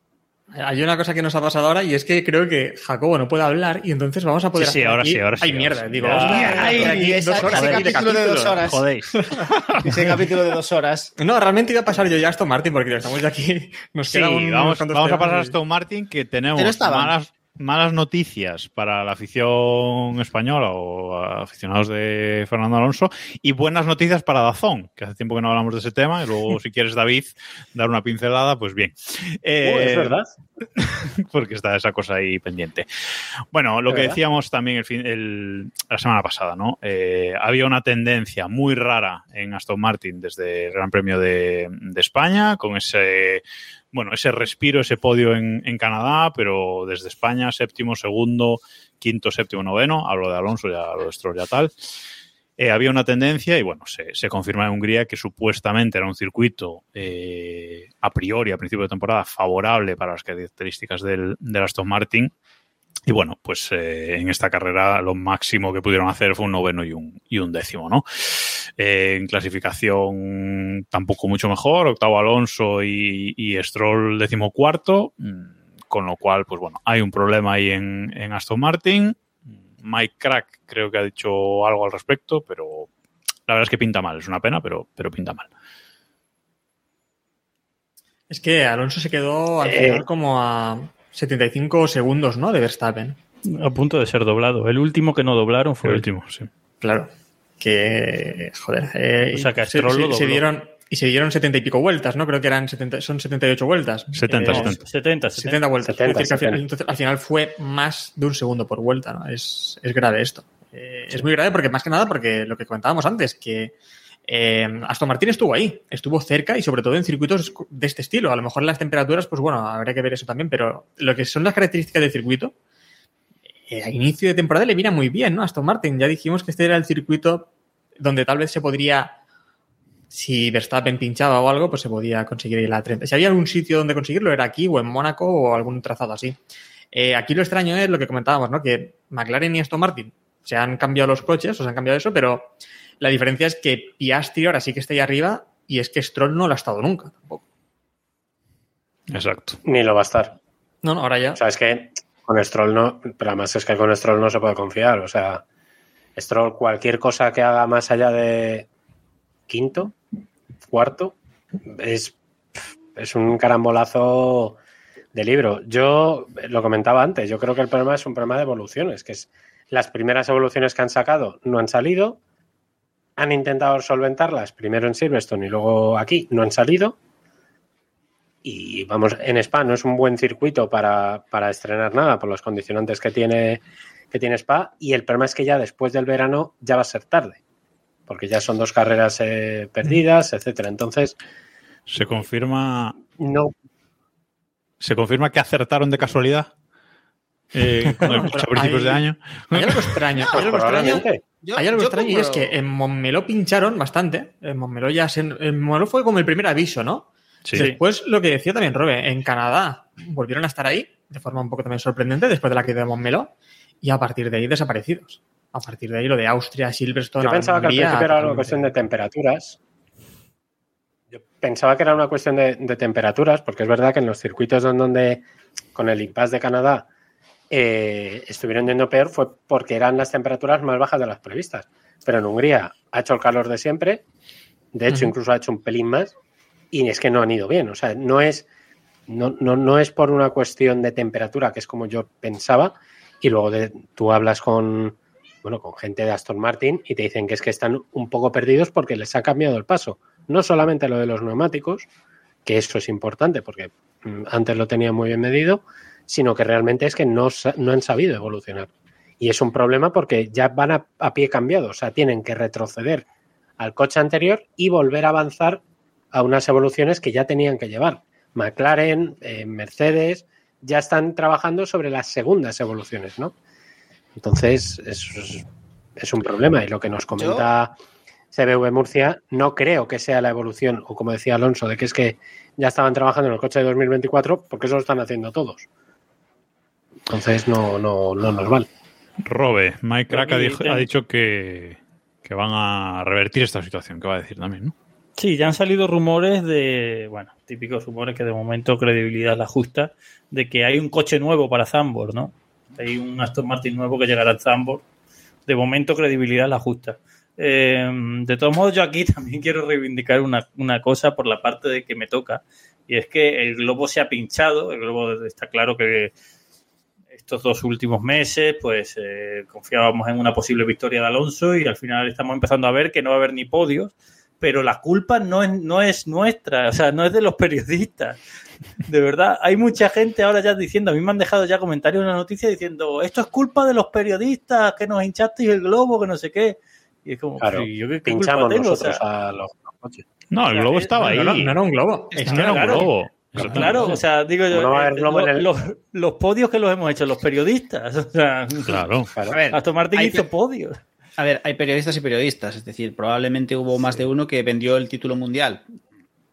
Hay una cosa que nos ha pasado ahora y es que creo que Jacobo no puede hablar y entonces vamos a poder Sí, ahora aquí- sí, ahora sí, Ay, mierda, sí. digo, Ay, aquí esa- dos horas ese capítulo de dos horas. Jodéis. [laughs] Ese capítulo de dos horas. No, realmente iba a pasar yo ya a Aston Martin porque ya estamos ya aquí. Nos Sí, queda un- vamos, a pasar a Stone Martin, que Pero tenemos estaban. malas, malas noticias para la afición española o aficionados de Fernando Alonso y buenas noticias para Dazón, que hace tiempo que no hablamos de ese tema. Y luego, si quieres, David, dar una pincelada, pues bien. Eh, Uh, es verdad. [laughs] porque está esa cosa ahí pendiente. Bueno, lo ¿De que verdad? decíamos también el fin- el- la semana pasada, ¿no? Eh, había una tendencia muy rara en Aston Martin desde el Gran Premio de, de España, con ese, bueno, ese respiro, ese podio en, Canadá, pero desde España, séptimo, segundo, quinto, séptimo, noveno. Hablo de Alonso, ya lo de Stroll, ya tal. eh, había una tendencia y bueno, se, se, confirma en Hungría que supuestamente era un circuito eh, a priori, a principio de temporada, favorable para las características del, del Aston Martin. Y bueno, pues eh, en esta carrera lo máximo que pudieron hacer fue un noveno y un, y un décimo, ¿no? Eh, en clasificación tampoco mucho mejor, octavo Alonso y, y Stroll decimocuarto, con lo cual, pues bueno, hay un problema ahí en, en Aston Martin. Mike Crack creo que ha dicho algo al respecto, pero la verdad es que pinta mal, es una pena, pero, pero pinta mal. Es que Alonso se quedó al final como a 75 segundos, ¿no? De Verstappen. A punto de ser doblado. El último que no doblaron fue el último, sí. Claro. Que, joder. Eh, O sea, que se, dieron y se dieron 70 y pico vueltas, ¿no? Creo que eran 70, son 78 vueltas. 70, Eh, 70. 70, 70 vueltas. 70, Es decir, que al, 70. final, entonces, al final fue más de un segundo por vuelta, ¿no? Es, es grave esto. Eh, Es muy grave porque, más que nada, porque lo que comentábamos antes, que eh, Aston Martin estuvo ahí, estuvo cerca y sobre todo en circuitos de este estilo. A lo mejor las temperaturas, pues bueno, habría que ver eso también, pero lo que son las características del circuito, eh, a inicio de temporada le viene muy bien, ¿no? Aston Martin, ya dijimos que este era el circuito donde tal vez se podría, si Verstappen pinchaba o algo, pues se podía conseguir ir a la 30. Si había algún sitio donde conseguirlo, era aquí o en Mónaco o algún trazado así. Eh, aquí lo extraño es lo que comentábamos, ¿no? Que McLaren y Aston Martin se han cambiado los coches, o se han cambiado eso, pero la diferencia es que Piastri ahora sí que está ahí arriba y es que Stroll no lo ha estado nunca tampoco. Exacto. Ni lo va a estar. No, no, ahora ya. O sea, es que con Stroll no, pero además es que con Stroll no se puede confiar. O sea, Stroll, cualquier cosa que haga más allá de quinto, cuarto, es, es un carambolazo de libro. Yo lo comentaba antes, yo creo que el problema es un problema de evoluciones, que es las primeras evoluciones que han sacado no han salido, han intentado solventarlas primero en Silverstone y luego aquí, no han salido. Y vamos, en Spa no es un buen circuito para, para estrenar nada por los condicionantes que tiene, que tiene Spa. Y el problema es que ya después del verano ya va a ser tarde, porque ya son dos carreras eh, perdidas, etcétera. Entonces, Se confirma, no, se confirma que acertaron de casualidad eh, [laughs] Bueno, a principios hay- de año. Hay algo extraño. Hay algo extraño, probablemente. Yo- hay algo yo extraño y es que en Montmeló pincharon bastante. En Montmeló ya se, en Montmeló fue como el primer aviso, ¿no? Sí. Después, lo que decía también Robe, en Canadá volvieron a estar ahí de forma un poco también sorprendente después de la caída de Montmeló y a partir de ahí desaparecidos. A partir de ahí lo de Austria, Silverstone, Yo pensaba que al principio era una cuestión de temperaturas. Yo pensaba que era una cuestión de, de temperaturas, porque es verdad que en los circuitos donde, con el impasse de Canadá, eh, estuvieron yendo peor fue porque eran las temperaturas más bajas de las previstas. Pero en Hungría ha hecho el calor de siempre, de hecho incluso ha hecho un pelín más, y es que no han ido bien. O sea, no es, no, no, no es por una cuestión de temperatura, que es como yo pensaba, y luego de, tú hablas con, bueno, con gente de Aston Martin y te dicen que es que están un poco perdidos porque les ha cambiado el paso. No solamente lo de los neumáticos, que eso es importante porque mm, antes lo tenían muy bien medido, sino que realmente es que no, no han sabido evolucionar. Y es un problema porque ya van a, a pie cambiado, o sea, tienen que retroceder al coche anterior y volver a avanzar a unas evoluciones que ya tenían que llevar. McLaren, eh, Mercedes, ya están trabajando sobre las segundas evoluciones, ¿no? Entonces, es, es un problema. Y lo que nos comenta CBV Murcia, no creo que sea la evolución, o como decía Alonso, de que es que ya estaban trabajando en el coche de 2024, porque eso lo están haciendo todos. Entonces, no, no, no nos vale. Robe, Mike Crack ha, dijo- ha dicho que, que van a revertir esta situación, que va a decir también, ¿no? Sí, ya han salido rumores de, bueno, típicos rumores que de momento credibilidad la justa, de que hay un coche nuevo para Zambor, ¿no? Hay un Aston Martin nuevo que llegará a Zambor. De momento credibilidad la justa. Eh, de todos modos, yo aquí [laughs] también quiero reivindicar una, una cosa por la parte de que me toca, y es que el globo se ha pinchado, el globo está claro que estos dos últimos meses, pues eh, confiábamos en una posible victoria de Alonso y al final estamos empezando a ver que no va a haber ni podios, pero la culpa no es, no es nuestra, o sea, no es de los [laughs] periodistas. De verdad, hay mucha gente ahora ya diciendo, a mí me han dejado ya comentarios en la noticia diciendo, esto es culpa de los periodistas, que nos hinchasteis el globo, que no sé qué. Y es como, Claro, "Sí, ¿yo qué, qué culpa tengo?". O nosotros sea, a los coches. No, el globo es- estaba ahí. No, no, no era un globo. Está no era un claro. globo. Claro, o sea, digo yo, No eh, el- los, los podios que los hemos hecho los periodistas, o sea, Claro. [laughs] Claro. A ver, [laughs] hay hizo que- podios. A ver, hay periodistas y periodistas, es decir, probablemente hubo más de uno que vendió el título mundial,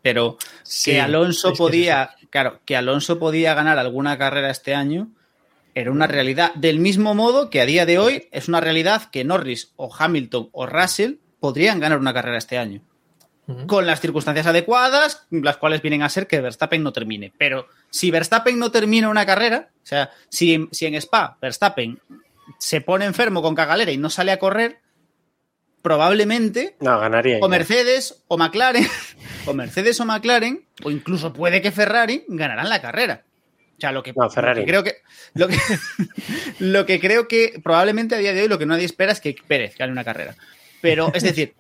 pero Sí, que Alonso es que es podía, claro, que Alonso podía ganar alguna carrera este año era una realidad. Del mismo modo que a día de hoy es una realidad que Norris o Hamilton o Russell podrían ganar una carrera este año. Con las circunstancias adecuadas, las cuales vienen a ser que Verstappen no termine. Pero si Verstappen no termina una carrera, o sea, si, si en Spa Verstappen se pone enfermo con cagalera y no sale a correr, probablemente No, ganaría. o. Mercedes o McLaren, [laughs] o Mercedes o McLaren, o incluso puede que Ferrari ganarán la carrera. O sea, lo que, No, Ferrari. lo que creo que lo que, [laughs] lo que creo que probablemente a día de hoy lo que nadie espera es que Pérez gane una carrera. Pero, es decir,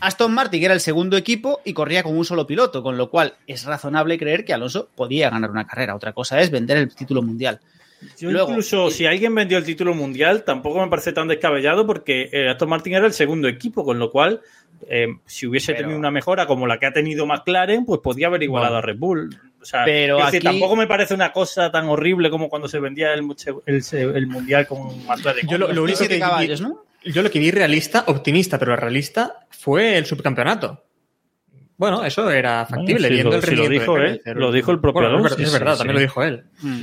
Aston Martin era el segundo equipo y corría con un solo piloto, con lo cual es razonable creer que Alonso podía ganar una carrera. Otra cosa es vender el título mundial. Yo Luego, incluso, y- si alguien vendió el título mundial, tampoco me parece tan descabellado porque eh, Aston Martin era el segundo equipo, con lo cual, eh, si hubiese Pero- tenido una mejora como la que ha tenido McLaren, pues podía haber igualado a Red Bull. O sea, Pero decir, tampoco me parece una cosa tan horrible como cuando se vendía el, el- el mundial con McLaren. Yo lo, lo único Siete que caballos, ¿no? Yo lo que vi realista, optimista, pero realista, fue el subcampeonato. Bueno, eso era factible, sí, viendo lo- el sí, lo dijo de él, lo dijo el propio Bueno, Alonso. Es verdad, sí, también sí. lo dijo él. Mm.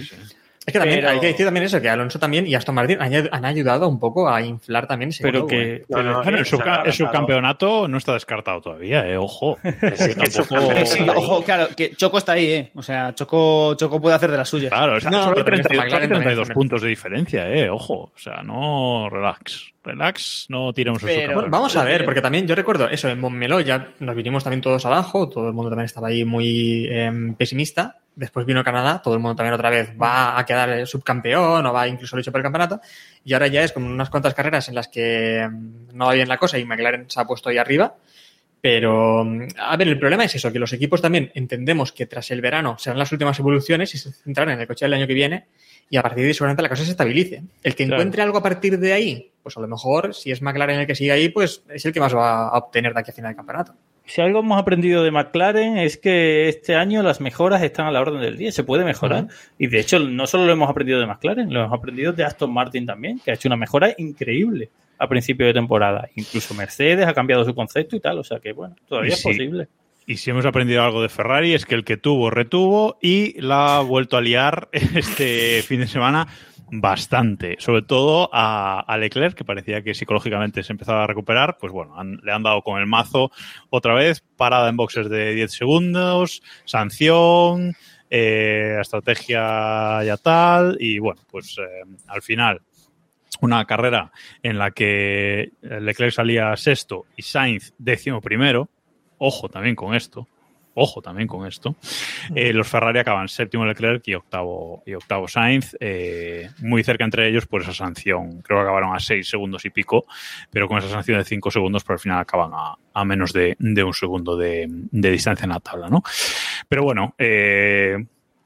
Es que también Pero- hay que decir también eso, que Alonso también y Aston Martin han, han ayudado un poco a inflar también ese Pero ¿eh? que. No, no, Bueno, el, subcampeonato no está descartado todavía, eh, ojo. [laughs] Que Tampoco- Sí, ojo, claro, que Choco está ahí, ¿eh? O sea, Choco, Choco puede hacer de las suyas. Claro, o sea, No, solo hay pero también está 32, McLaren solo hay 32 también. puntos de diferencia, eh, ojo. O sea, no relax. Relax, no tiremos el Pero- subcampeonato. Bueno, vamos a ver, porque también yo recuerdo eso, en Montmeló ya nos vinimos también todos abajo, todo el mundo también estaba ahí muy em, pesimista. Después vino Canadá, todo el mundo también otra vez va a quedar el subcampeón o va incluso a luchar por el campeonato. Y ahora ya es como unas cuantas carreras en las que em, no va bien la cosa y McLaren se ha puesto ahí arriba. Pero, a ver, el problema es eso, que los equipos también entendemos que tras el verano serán las últimas evoluciones y se centrarán en el coche del año que viene y a partir de ahí seguramente la cosa se estabilice. El que Claro. encuentre algo a partir de ahí, pues a lo mejor si es McLaren el que sigue ahí, pues es el que más va a obtener de aquí a final del campeonato. Si algo hemos aprendido de McLaren es que este año las mejoras están a la orden del día, se puede mejorar. Y de hecho, no solo lo hemos aprendido de McLaren, lo hemos aprendido de Aston Martin también, que ha hecho una mejora increíble a principio de temporada. Incluso Mercedes ha cambiado su concepto y tal, o sea que bueno, todavía es posible. Y si hemos aprendido algo de Ferrari es que el que tuvo, retuvo y la ha vuelto a liar [laughs] este fin de semana bastante. Sobre todo a, a Leclerc, que parecía que psicológicamente se empezaba a recuperar. Pues bueno, han- le han dado con el mazo otra vez, parada en boxes de 10 segundos, sanción, eh, estrategia ya tal. Y bueno, pues eh, al final una carrera en la que Leclerc salía sexto y Sainz décimo primero. Ojo también con esto. Ojo también con esto. Eh, los Ferrari acaban séptimo Leclerc y octavo, y octavo Sainz. eh, muy cerca entre ellos por esa sanción. Creo que acabaron a seis segundos y pico, pero con esa sanción de cinco segundos, por al final acaban a, a menos de, de un segundo de, de distancia en la tabla, ¿no? Pero bueno, eh,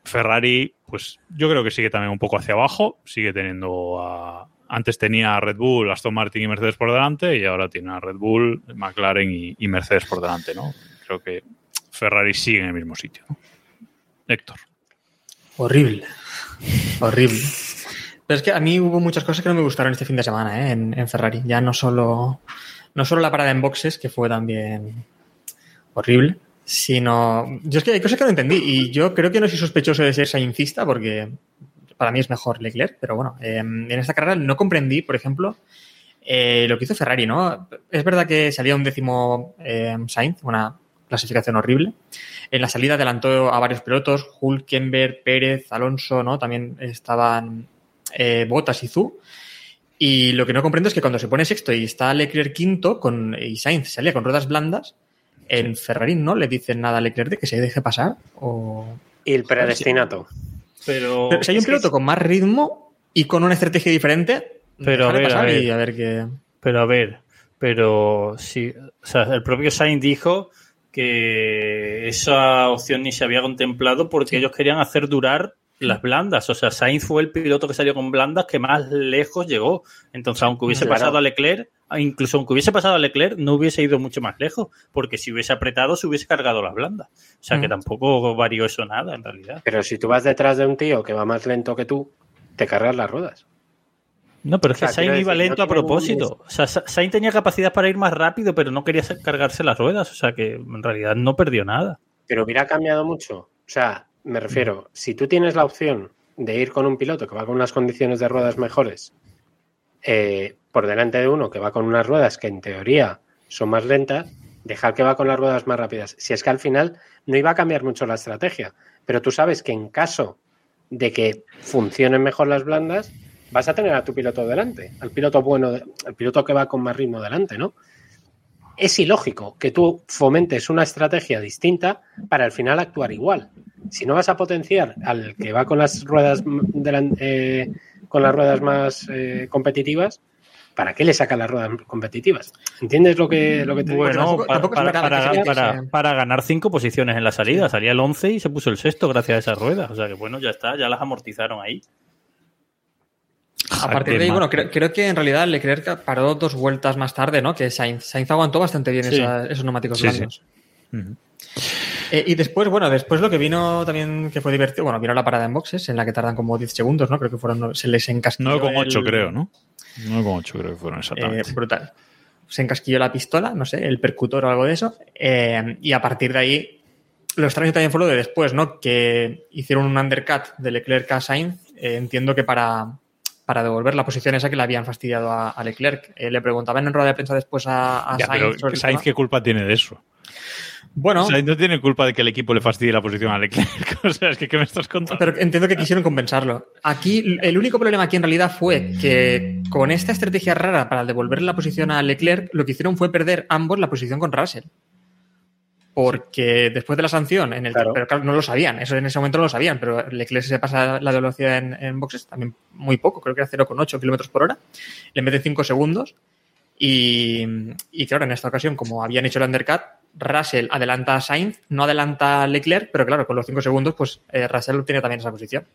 Ferrari, pues yo creo que sigue también un poco hacia abajo. Sigue teniendo a. Antes tenía a Red Bull, Aston Martin y Mercedes por delante, y ahora tiene a Red Bull, McLaren y, y Mercedes por delante, ¿no? Creo que Ferrari sigue en el mismo sitio, ¿no? Héctor. Horrible. Horrible. Pero es que a mí hubo muchas cosas que no me gustaron este fin de semana ¿eh? en, en Ferrari. Ya no solo, no solo la parada en boxes, que fue también horrible, sino... Yo es que hay cosas que no entendí y yo creo que no soy sospechoso de ser saincista porque para mí es mejor Leclerc, pero bueno, eh, en esta carrera no comprendí, por ejemplo, eh, lo que hizo Ferrari, ¿no? Es verdad que salía un décimo eh, Sainz, una clasificación horrible. En la salida adelantó a varios pilotos, Hulkenberg, Pérez, Alonso, ¿no? También estaban eh, Bottas y Zu. Y lo que no comprendo es que cuando se pone sexto y está Leclerc quinto con, y Sainz salía con ruedas blandas, en Ferrari no le dicen nada a Leclerc de que se deje pasar. O... El predestinato. Pero, Pero si hay un es piloto con más ritmo y con una estrategia diferente, Pero a ver, a ver. y a ver qué. Pero a ver, pero sí, o sea, el propio Sainz dijo que esa opción ni se había contemplado porque ellos querían hacer durar las blandas. O sea, Sainz fue el piloto que salió con blandas que más lejos llegó. Entonces, aunque hubiese Claro. pasado a Leclerc, incluso aunque hubiese pasado a Leclerc, no hubiese ido mucho más lejos, porque si hubiese apretado, se hubiese cargado las blandas. O sea, que Mm. tampoco varió eso nada, en realidad. Pero si tú vas detrás de un tío que va más lento que tú, te cargas las ruedas. No, pero es que O sea, Sainz iba decir, lento no a propósito. O sea, Sa- Sainz tenía capacidad para ir más rápido, pero no quería cargarse las ruedas. O sea, que en realidad no perdió nada. Pero hubiera cambiado mucho. O sea, me refiero, si tú tienes la opción de ir con un piloto que va con unas condiciones de ruedas mejores, eh, por delante de uno que va con unas ruedas que en teoría son más lentas, dejar que va con las ruedas más rápidas. Si es que al final no iba a cambiar mucho la estrategia, pero tú sabes que en caso de que funcionen mejor las blandas, vas a tener a tu piloto delante, al piloto bueno, al piloto que va con más ritmo delante, ¿no? Es ilógico que tú fomentes una estrategia distinta para al final actuar igual. Si no vas a potenciar al que va con las ruedas eh, con las ruedas más eh, competitivas, ¿para qué le sacas las ruedas competitivas? ¿Entiendes lo que, lo que te digo? Bueno, tampoco- para, para ganar cinco posiciones en la salida. Salía el 11 y se puso el sexto gracias a esas ruedas. O sea que bueno, ya está, ya las amortizaron ahí. A partir de ahí, bueno, creo, creo que en realidad Leclerc paró dos vueltas más tarde, ¿no? Que Sainz, Sainz aguantó bastante bien Sí. esa- esos neumáticos Sí. Eh, y después, bueno, después lo que vino también que fue divertido, bueno, vino la parada en boxes, en la que tardan como 10 segundos, ¿no? Creo que fueron, se les encasquilló 9,8 el- creo, ¿no? 9,8 creo que fueron Eh, exactamente. brutal. Se encasquilló la pistola, no sé, el percutor o algo de eso. eh, y a partir de ahí, lo extraño también fue lo de después, ¿no? Que hicieron un undercut de Leclerc a Sainz. eh, entiendo que para, para devolver la posición esa que le habían fastidiado a, a Leclerc. Eh, le preguntaban en rueda de prensa después a, a Ya, Sainz. pero Sainz. ¿qué culpa tiene de eso? Bueno, Sainz no tiene culpa de que el equipo le fastidie la posición a Leclerc. [laughs] O sea, es que ¿qué me estás contando? Pero entiendo que quisieron compensarlo. Aquí, el único problema aquí en realidad fue que con esta estrategia rara para devolver la posición a Leclerc, lo que hicieron fue perder ambos la posición con Russell. Porque después de la sanción, en el Claro. pero claro, no lo sabían, eso en ese momento no lo sabían, pero Leclerc se pasa la velocidad en, en boxes también muy poco, creo que era 0,8 kilómetros por hora, le mete 5 segundos. Y, y claro, en esta ocasión, como habían hecho el undercut, Russell adelanta a Sainz, no adelanta a Leclerc, pero claro, con los 5 segundos, pues eh, Russell obtiene también esa posición.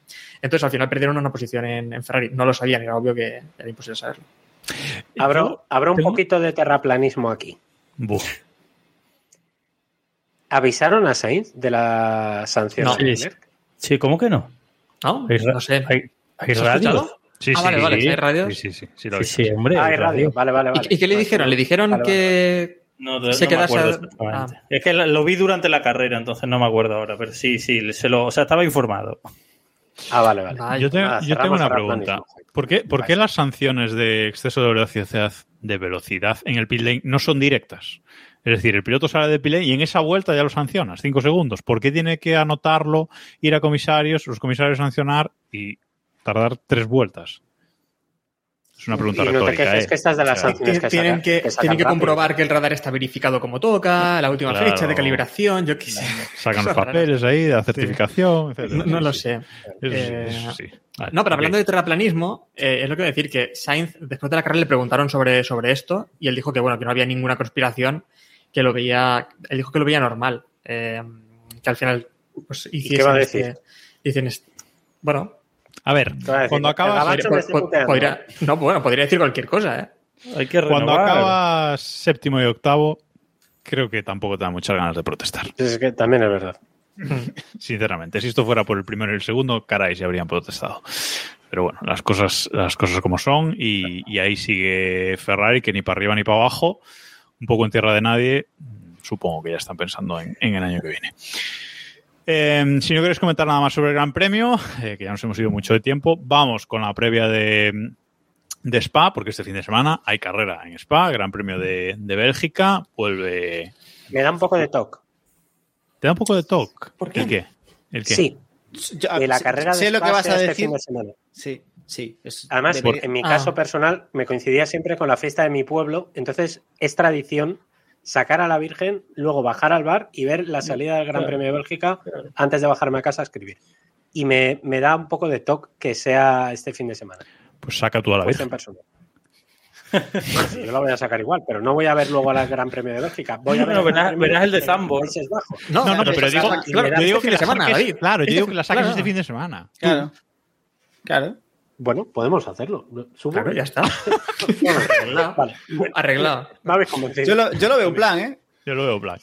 Entonces al final perdieron una posición en, en Ferrari. No lo sabían, era obvio que era imposible saberlo. Abro, abro un poquito de terraplanismo aquí. Buf. ¿Avisaron a Sainz de la sanción? No. Sí, ¿cómo que no? ¿No? Hay No sé. Hay, hay ¿Has radios. escuchado? Sí, Ah, sí, vale, vale, sí. ¿sí hay radios? Sí, sí, sí. sí lo Sí, he sí, visto. hombre. Ah, hay radio. Vale, vale, ¿Y- vale. ¿Y, qué le Vale, dijeron? Le dijeron vale, que... No, no Se me quedase- acuerdo ah. Es que lo vi durante la carrera, entonces no me acuerdo ahora, pero sí, sí, se lo, o sea, estaba informado. Ah, vale, vale. Yo, te- Nada, yo tengo una pregunta. ¿Por qué, por qué las sanciones de exceso de velocidad, de velocidad en el pit lane no son directas? Es decir, el piloto sale de pit lane y en esa vuelta ya lo sancionas, cinco segundos. ¿Por qué tiene que anotarlo, ir a comisarios, los comisarios sancionar y tardar tres vueltas? Es una pregunta Y no te retórica. quejes ¿eh? que estas de las O sea, sanciones que tienen sacan- que, que sacan tienen que rápido. comprobar que el radar está verificado como toca, la última Claro. fecha de calibración, yo qué sé. Sacan los [laughs] papeles ahí de la certificación, etcétera. No, no lo Sí, sé. Eso sí, Eh, eso sí. Vale, No, pero hablando de terraplanismo, eh, es lo que voy a decir que Sainz, después de la carrera, le preguntaron sobre, sobre esto y él dijo que, bueno, que no había ninguna conspiración, que lo veía, él dijo que lo veía normal, eh, que al final, pues, hiciesen qué va a este- decir? dicen este- bueno, A ver, a cuando acabas, po- podría, no, bueno, podría decir cualquier cosa, ¿eh? Hay que cuando acabas séptimo y octavo, creo que tampoco te da muchas ganas de protestar. Es que también es verdad. [laughs] Sinceramente, si esto fuera por el primero y el segundo, caray, se habrían protestado. Pero bueno, las cosas, las cosas como son, y, y ahí sigue Ferrari, que ni para arriba ni para abajo, un poco en tierra de nadie. Supongo que ya están pensando en, en el año que viene. Eh, si no queréis comentar nada más sobre el Gran Premio, eh, que ya nos hemos ido mucho de tiempo, vamos con la previa de, de Spa, porque este fin de semana hay carrera en Spa, Gran Premio de, de Bélgica, vuelve. Me da un poco de toque. ¿Te da un poco de talk? ¿Por qué? ¿El qué? ¿El qué? Sí, Yo- de la sé- carrera de sé lo que vas a este decir. fin de semana. Sí, sí. es- Además, debería- en mi Ah. caso personal, me coincidía siempre con la fiesta de mi pueblo, entonces es tradición sacar a la Virgen, luego bajar al bar y ver la salida del Gran Claro. Premio de Bélgica antes de bajarme a casa a escribir. Y me, me da un poco de toque que sea este fin de semana. Pues saca tú a la Pues vez. en persona. Sí, yo la voy a sacar igual, pero no voy a ver luego al Gran Premio de Bélgica. Voy a ver Gran verás- verás el de. Países Bajos. No, no, pero digo, claro, yo digo este que la fin de semana, saques, David. claro, yo digo Este- que la saques claro. este fin de semana. Claro. Claro. Bueno, podemos hacerlo. Subo. Claro, ya está. [laughs] Vale. Arreglado. Yo lo, yo lo veo en plan, ¿eh? Yo lo veo black.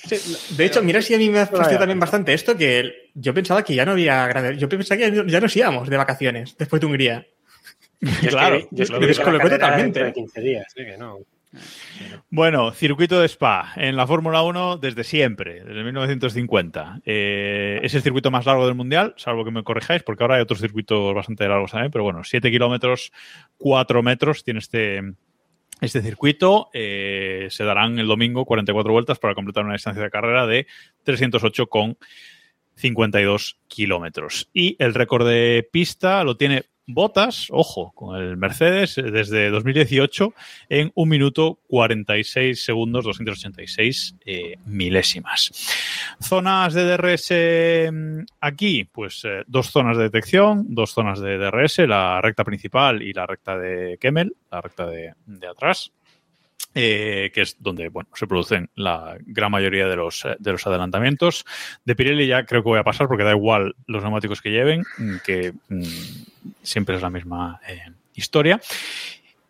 De hecho, mira si a mí me ha fastidiado también bastante esto, que yo pensaba que ya no había grandes... Yo pensaba que ya no- ya nos íbamos de vacaciones después de Hungría. Yo es que- Claro, yo es que claro. carrera totalmente. de 15 días, así que no. Bueno, circuito de Spa en la Fórmula 1 desde siempre, desde 1950. Eh, es el circuito más largo del mundial, salvo que me corrijáis, porque ahora hay otros circuitos bastante largos también, pero bueno, 7 kilómetros, 4 metros tiene este, este circuito. Eh, se darán el domingo 44 vueltas para completar una distancia de carrera de 308,52 kilómetros. Y el récord de pista lo tiene Botas, ojo, con el Mercedes eh, desde 2018 en 1 minuto 46 segundos 286 eh, milésimas. Zonas de DRS mm, aquí, pues eh, dos zonas de detección, dos zonas de DRS, la recta principal y la recta de Kemmel, la recta de, de atrás. Eh, que es donde bueno, se producen la gran mayoría de los, de los adelantamientos. De Pirelli ya creo que voy a pasar porque da igual los neumáticos que lleven, mm, que mm, siempre es la misma eh, historia.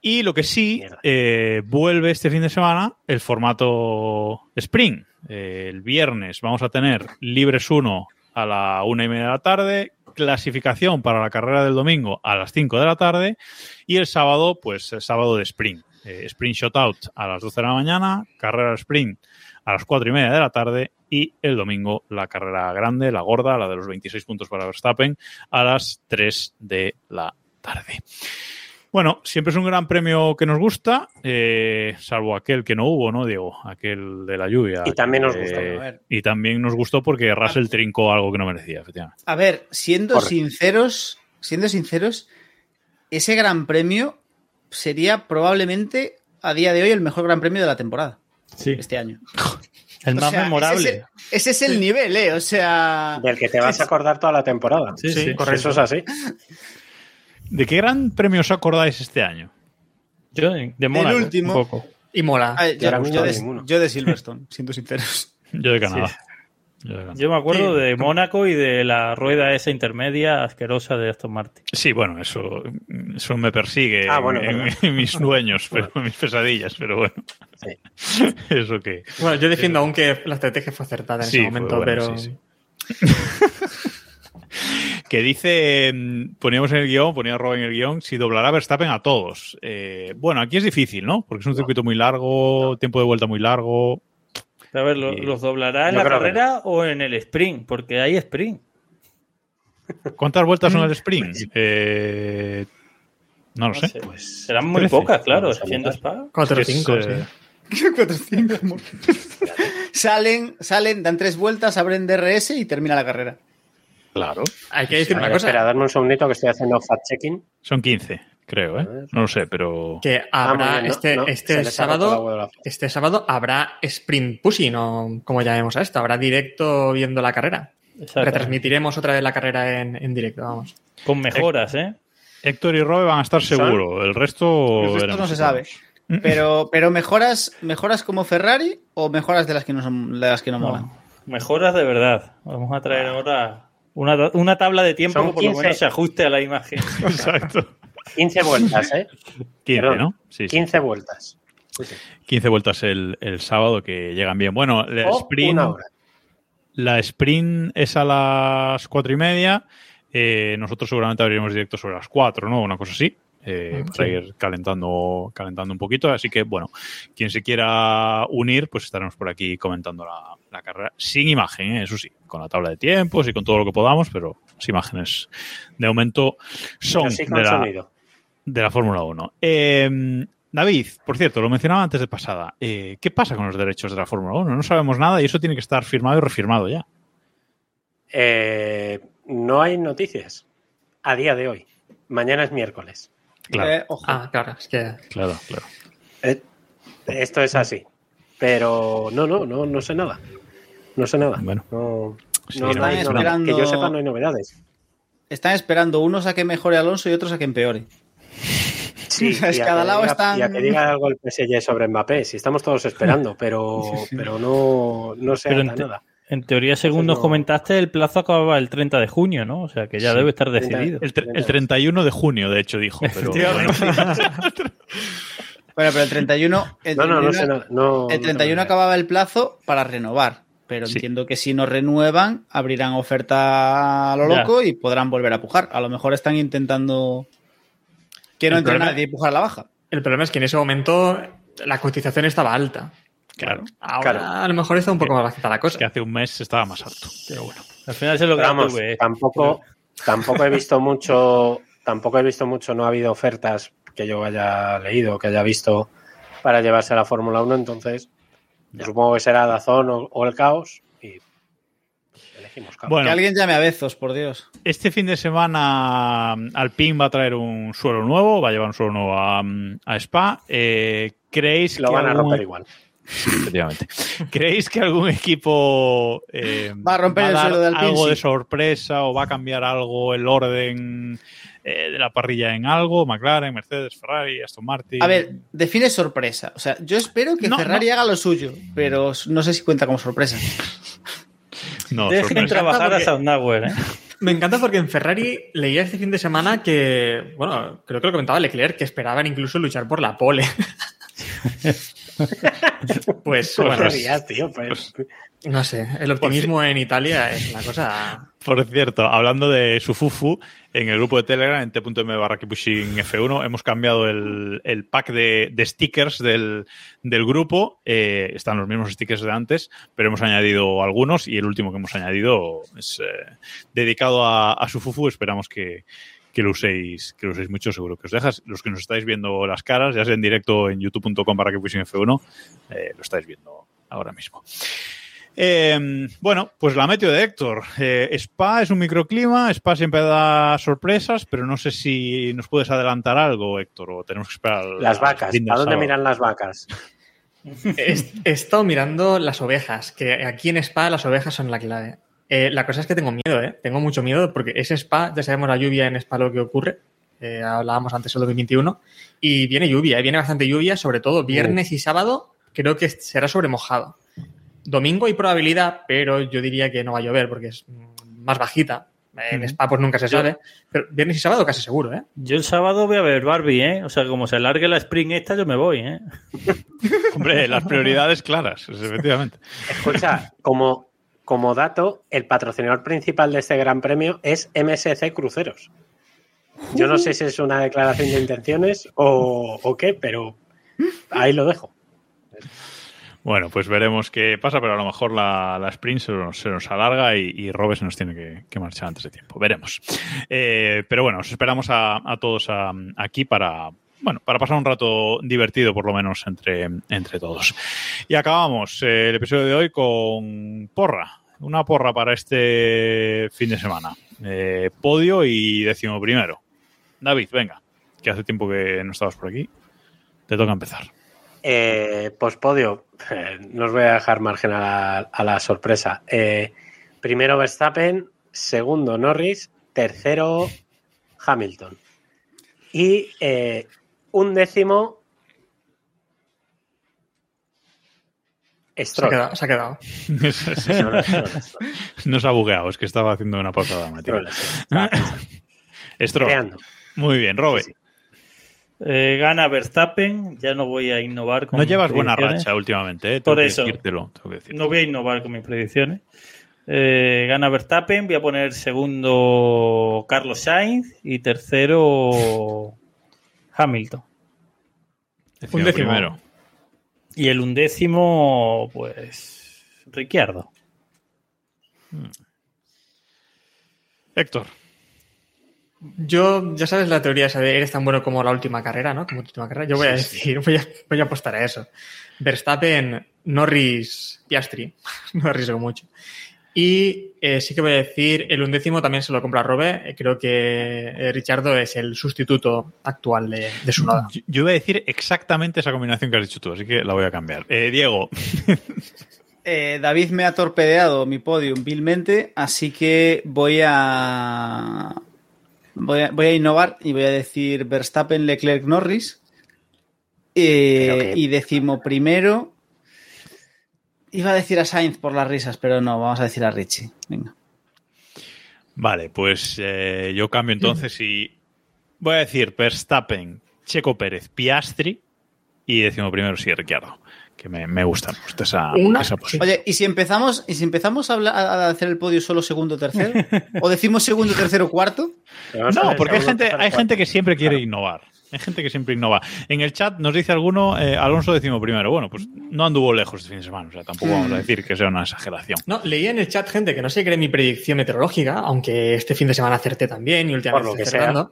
Y lo que sí, eh, vuelve este fin de semana el formato Spring. El viernes vamos a tener Libres 1 a la una y media de la tarde, clasificación para la carrera del domingo a las 5 de la tarde y el sábado, pues el sábado de Spring. Eh, sprint Shotout a las 12 de la mañana, carrera Sprint a las 4 y media de la tarde y el domingo la carrera grande, la gorda, la de los 26 puntos para Verstappen, a las 3 de la tarde. Bueno, siempre es un gran premio que nos gusta, eh, salvo aquel que no hubo, ¿no, Diego? Aquel de la lluvia. Y también nos Eh, gustó, a ver. Y también nos gustó porque Russell trincó algo que no merecía, efectivamente. A ver, siendo Correcto. sinceros, siendo sinceros, ese gran premio sería probablemente a día de hoy el mejor gran premio de la temporada, Sí, este año. [laughs] el O más sea, memorable. Ese es, el, ese es el nivel, ¿eh? O sea. Del que te vas a acordar toda la temporada. Sí, sí, correcto. Eso es así. [laughs] ¿De qué gran premio os acordáis este año? Yo de Mónaco, último. un poco. Y mola. Yo, de, ninguno. yo de Silverstone, siendo sinceros. Yo de Canadá. Yo de Canadá. Yo me acuerdo Sí. de Mónaco y de la rueda esa intermedia asquerosa de Aston Martin. Sí, bueno, eso, eso me persigue Ah, bueno, en, bueno. en mis sueños, pero, en mis pesadillas, pero bueno. Sí. [laughs] Eso que. Bueno, yo defiendo aún que la estrategia fue acertada en Sí, ese momento, buena, pero. sí, [laughs] Que dice, mm, poníamos en el guion, ponía Rob en el guion, si doblará Verstappen a todos. Eh, bueno, aquí es difícil, ¿no? Porque es un circuito muy largo, tiempo de vuelta muy largo. A ver, ¿lo- Y- ¿los doblará en la que carrera o en el sprint? Porque hay sprint. ¿Cuántas vueltas son el [laughs] sprint? Eh, no lo No sé. sé, pues serán muy 13, pocas, claro, anotar. Spa. 4 o Es, 5, eh, [laughs] [laughs] Salen, salen, dan tres vueltas, abren DRS y termina la carrera. Claro. Hay que decir una cosa. espera, darme un segundito que estoy haciendo fact-checking. Son 15, creo, ¿eh? No lo sé, pero. Que Ah, habrá bien, este, no, este sábado. Este sábado habrá sprint pushing, o como llamemos a esto. Habrá directo viendo la carrera. Exacto. Retransmitiremos otra vez la carrera en, en directo, vamos. Con mejoras, ¿eh? Héctor y Robe van a estar ¿Son? seguro. El resto. El resto no se sabe. Pero, [laughs] pero mejoras, mejoras como Ferrari o mejoras de las que no son de las que no, No, molan. mejoras de verdad. Vamos a traer ahora una, una tabla de tiempo que por lo 15. menos se ajuste a la imagen. [laughs] Exacto. 15 vueltas, ¿eh? [laughs] 15, Perdón, ¿no? Sí, sí. 15 vueltas. Sí, sí. 15 vueltas el, el sábado que llegan bien. Bueno, la O sprint, una hora. la sprint es a las cuatro y media. Eh, nosotros seguramente abriremos directo sobre las 4, ¿no? Una cosa así. eh, para ir calentando, calentando un poquito. Así que, bueno, quien se quiera unir, pues estaremos por aquí comentando la, la carrera. Sin imagen, ¿eh? eso sí, con la tabla de tiempos y con todo lo que podamos, pero las imágenes de momento son Pero sí con de la, sonido. De la Fórmula 1. Eh, David, por cierto, lo mencionaba antes de pasada. eh, ¿Qué pasa con los derechos de la Fórmula 1? No sabemos nada y eso tiene que estar firmado y refirmado ya. Eh, no hay noticias a día de hoy. Mañana es miércoles. Claro, Eh, ojo. Ah, claro, es que. claro, claro. Eh, esto es así. Pero no, no, no, no sé nada. No sé nada. Bueno. No, Sí, no, no, no hay están nada. Que yo esperando- sepa, no hay novedades. Están esperando unos a que mejore Alonso y otros a que empeore. [laughs] Sí, O sea, es y a cada que lado diga- están- y a que diga algo el PSG sobre Mbappé. Si estamos todos [laughs] esperando, pero, pero no, no se Pero nada. En teoría, según nos no- comentaste, el plazo acababa el 30 de junio, ¿no? O sea que ya Sí. debe estar 30. decidido. El, tre- el 31 de junio, de hecho, dijo. Pero, [laughs] Bueno, pero el 31, el No, no, no 31 sé. No, el no 31 tengo idea. acababa el plazo para renovar. Pero Sí. entiendo que si no renuevan, abrirán oferta a lo Ya. loco y podrán volver a pujar. A lo mejor están intentando. Que no El entre problema- nadie y empujar a la baja. El problema es que en ese momento la cotización estaba alta. Claro. Ahora Claro. a lo mejor está un poco más bajita la cosa. Que hace un mes estaba más alto. Pero bueno. Al final se lo vamos, tuve. tampoco, tampoco he visto mucho, tampoco he visto mucho, no ha habido ofertas que yo haya leído, que haya visto para llevarse a la Fórmula 1, entonces supongo que será Dazón o, o el Caos Bueno, Que alguien llame a Bezos, por Dios. Este fin de semana Alpine va a traer un suelo nuevo, va a llevar un suelo nuevo a, a Spa. Eh, ¿Creéis Lo que van a algún- romper igual. Efectivamente. [laughs] ¿Creéis que algún equipo eh, Va a romper el dar suelo de Alpine, algo de sorpresa o va a cambiar algo el orden eh, de la parrilla en algo? McLaren, Mercedes, Ferrari, Aston Martin. A ver, define sorpresa. O sea, yo espero que No, Ferrari no. haga lo suyo, pero no sé si cuenta como sorpresa. [laughs] [laughs] no, Dejen sorpresa. trabajar a Soundhour, ¿eh? Me encanta porque en Ferrari leía este fin de semana que, bueno, creo que lo comentaba Leclerc, que esperaban incluso luchar por la pole. [laughs] pues No bueno, tío, pues. No sé, el optimismo en Italia es una cosa... [laughs] Por cierto, hablando de Sufufu, en el grupo de Telegram, en t.m barra Keeppushing F1, hemos cambiado el, el pack de, de stickers del, del grupo. Eh, están los mismos stickers de antes, pero hemos añadido algunos y el último que hemos añadido es eh, dedicado a, a Sufufu. Esperamos que, que lo uséis, que lo uséis mucho, seguro que os dejas. Los que nos estáis viendo las caras, ya sea en directo en youtube.com barra Keeppushing F1, eh, lo estáis viendo ahora mismo. Eh, bueno, pues la meteo de Héctor. Eh, Spa es un microclima, Spa siempre da sorpresas, pero no sé si nos puedes adelantar algo, Héctor, o tenemos que esperar. Las al vacas, ¿a dónde sábado. miran las vacas? He, estado mirando las ovejas, que aquí en Spa las ovejas son la clave. Eh, la cosa es que tengo miedo, ¿eh? Tengo mucho miedo porque es Spa, ya sabemos la lluvia en Spa lo que ocurre. Eh, hablábamos antes del 2021. Y viene lluvia, ¿eh? viene bastante lluvia, sobre todo viernes y sábado, creo que será sobre mojado. Domingo hay probabilidad, pero yo diría que no va a llover porque es más bajita. En Spa pues nunca se sabe. Pero viernes y sábado casi seguro, ¿eh? Yo el sábado voy a ver Barbie, ¿eh? O sea, como se alargue la Spring esta, yo me voy, ¿eh? [laughs] Hombre, las prioridades claras, efectivamente. Escucha, como, como dato, el patrocinador principal de este gran premio es MSC Cruceros. Yo no sé si es una declaración de intenciones o, o qué, pero ahí lo dejo. Bueno, pues veremos qué pasa, pero a lo mejor la, la sprint se nos, se nos alarga y, y Robes nos tiene que, que marchar antes de tiempo. Veremos. Eh, pero bueno, os esperamos a, a todos aquí para, bueno, para pasar un rato divertido, por lo menos, entre, entre todos. Y acabamos eh, el episodio de hoy con porra. Una porra para este fin de semana. Eh, podio y décimo primero. David, venga, que hace tiempo que no estabas por aquí. Te toca empezar. Eh, podio, eh, no os voy a dejar margen a la, a la sorpresa. Eh, primero Verstappen, segundo Norris, tercero Hamilton. Y eh, un décimo Se ha Stroll. quedado. Se ha quedado. Stroll, Stroll, Stroll, No se ha bugueado, es que estaba haciendo una pausa dramática. Stroll, Stroll. Stroll. Creando. Muy bien, Robert. Sí, sí. Eh, gana Verstappen, ya no voy a innovar con No mis llevas buena racha últimamente, ¿eh? Por Tengo que eso. decírtelo. No voy a innovar con mis predicciones. Eh, gana Verstappen, voy a poner segundo Carlos Sainz y tercero [laughs] Hamilton. Un décimo. primero. Y el undécimo, pues, Ricciardo. Héctor. Yo, ya sabes la teoría esa de eres tan bueno como la última carrera, ¿no? Como tu última carrera. Yo voy a decir, voy a, voy a apostar a eso. Verstappen, Norris, Piastri. [laughs] no arriesgo mucho. Y eh, sí que voy a decir, el undécimo también se lo compra Robe. Creo que eh, Richardo es el sustituto actual de, de su noda. Yo, yo voy a decir exactamente esa combinación que has dicho tú, así que la voy a cambiar. Eh, Diego. [laughs] Eh, David me ha torpedeado mi podium vilmente, así que voy a, voy a voy a innovar y voy a decir Verstappen, Leclerc, Norris. Eh, que- y decimo primero. Iba a decir a Sainz por las risas, pero no, vamos a decir a Richie. Venga. Vale, pues eh, yo cambio entonces y voy a decir Verstappen, Checo Pérez, Piastri y décimo primero sí, Ricciardo. Que me, me gusta, esa, Una- esa posición. Oye, ¿y si empezamos, y si empezamos a, habla- a hacer el podio solo segundo, tercero? ¿O decimos segundo, tercero, cuarto? No, porque hay gente, hay gente que siempre quiere innovar. Hay gente que siempre innova. En el chat nos dice alguno, eh, Alonso decimos primero. Bueno, pues no anduvo lejos este fin de semana. O sea, tampoco vamos a decir que sea una exageración. No, leía en el chat gente que no se cree mi predicción meteorológica, aunque este fin de semana acerté también y últimamente Por lo que sea.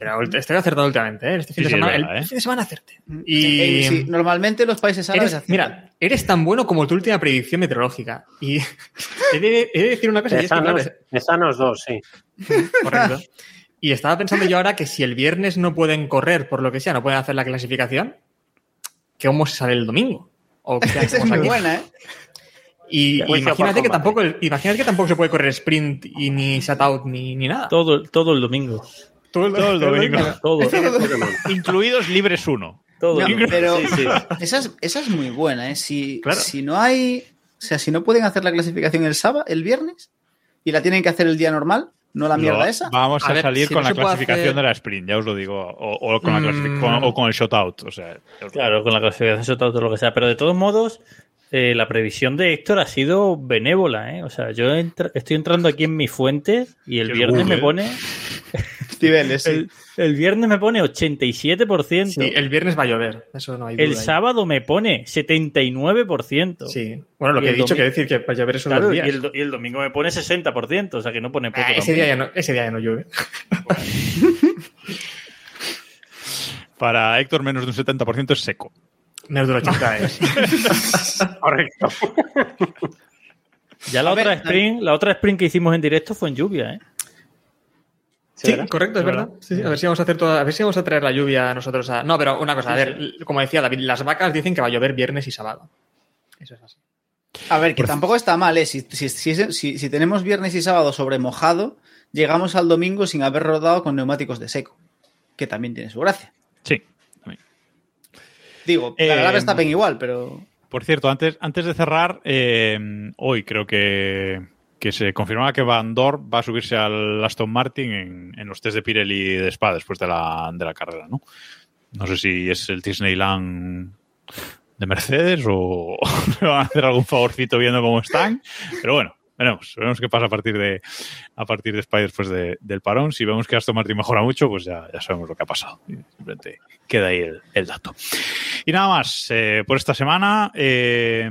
Pero estoy acertando últimamente, ¿eh? Este fin Sí, de sí, semana, verdad, el ¿eh? fin de semana acerté. Y, sí, normalmente los países árabes eres, mira, eres tan bueno como tu última predicción meteorológica. Y [laughs] he de, he de decir una cosa, y es que, claro, dos, sí. [laughs] Correcto. Y estaba pensando yo ahora que si el viernes no pueden correr, por lo que sea, no pueden hacer la clasificación, ¿cómo se sale el domingo? O qué [laughs] Esa es muy aquí? buena, ¿eh? Y Juicio imagínate que, tampoco, imagínate que tampoco se puede correr sprint y ni shutout ni, ni nada. Todo, todo el domingo. Todo el, Todo el domingo. Todo. Incluidos libres uno. todo. No, pero Sí, sí. esa, es, esa es muy buena, ¿eh? Si, Claro. si no hay. O sea, si no pueden hacer la clasificación el sábado, el viernes, y la tienen que hacer el día normal, no la mierda esa. Vamos a, A ver, salir si con no la clasificación hacer- de la sprint, ya os lo digo. O, o con, la Mm. con- o con el shutout. O sea, Claro, con la clasificación eso todo lo que sea. Pero de todos modos, eh, la previsión de Héctor ha sido benévola, ¿eh? O sea, yo estoy entrando aquí en mi fuente y el viernes me pone. Niveles, sí. El, el viernes me pone 87%. Sí, el viernes va a llover, eso no hay duda. el ahí. sábado me pone 79%. Sí. Bueno, lo Y que he dicho quiere decir que va a llover esos Claro, dos y días. el, y el domingo me pone 60%, o sea que no pone poco. Ah, ese, día ya no, ese día ya no llueve. [laughs] para Héctor, menos de un 70% es seco. Menos del [laughs] 80 es. Correcto. Ya la A otra ver, sprint, la otra sprint que hicimos en directo fue en lluvia, ¿eh? Sí, ¿verdad? correcto, es verdad. Sí, sí, a ver si vamos a hacer toda, a ver si vamos a traer la lluvia nosotros a. No, pero una cosa, a ver, como decía David, las vacas dicen que va a llover viernes y sábado. Eso es así. A ver, que tampoco está mal, ¿eh? Si, si, si, si- si tenemos viernes y sábado sobre mojado, llegamos al domingo sin haber rodado con neumáticos de seco, que también tiene su gracia. Sí. Digo, Eh, la verdad Verstappen igual, pero. Por cierto, antes, antes de cerrar, eh, hoy creo que, que se confirmaba que Van Dorp va a subirse al Aston Martin en, los test de Pirelli de Spa después de la, de la carrera, ¿no? No sé si es el Disneyland de Mercedes o [laughs] le van a hacer algún favorcito viendo cómo están, pero bueno. Veremos, veremos qué pasa a partir de a partir de y después de- del parón. Si vemos que Aston Martin mejora mucho, pues ya, ya sabemos lo que ha pasado. Simplemente queda ahí el, el dato. Y nada más, eh, por esta semana, eh,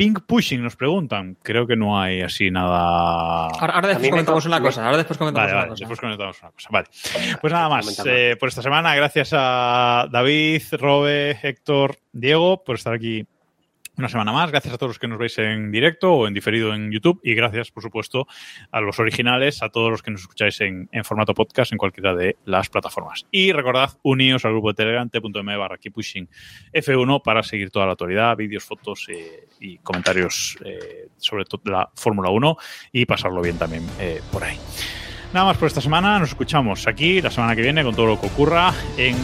Pink Pushing nos preguntan. Creo que no hay así nada. Ahora, después comentamos una cosa. Ahora después comentamos Vale, una vale, cosa. después comentamos una cosa. Vale. Pues nada más, eh, por esta semana, gracias a David, Robe, Héctor, Diego, por estar aquí una semana más. Gracias a todos los que nos veis en directo o en diferido en YouTube. Y gracias, por supuesto, a los originales, a todos los que nos escucháis en, formato podcast en cualquiera de las plataformas. Y recordad, uníos al grupo de Telegram t.me barra keeppushing F1 para seguir toda la actualidad, vídeos, fotos eh, y comentarios eh, sobre todo la Fórmula 1 y pasarlo bien también eh, por ahí. Nada más por esta semana. Nos escuchamos aquí la semana que viene con todo lo que ocurra en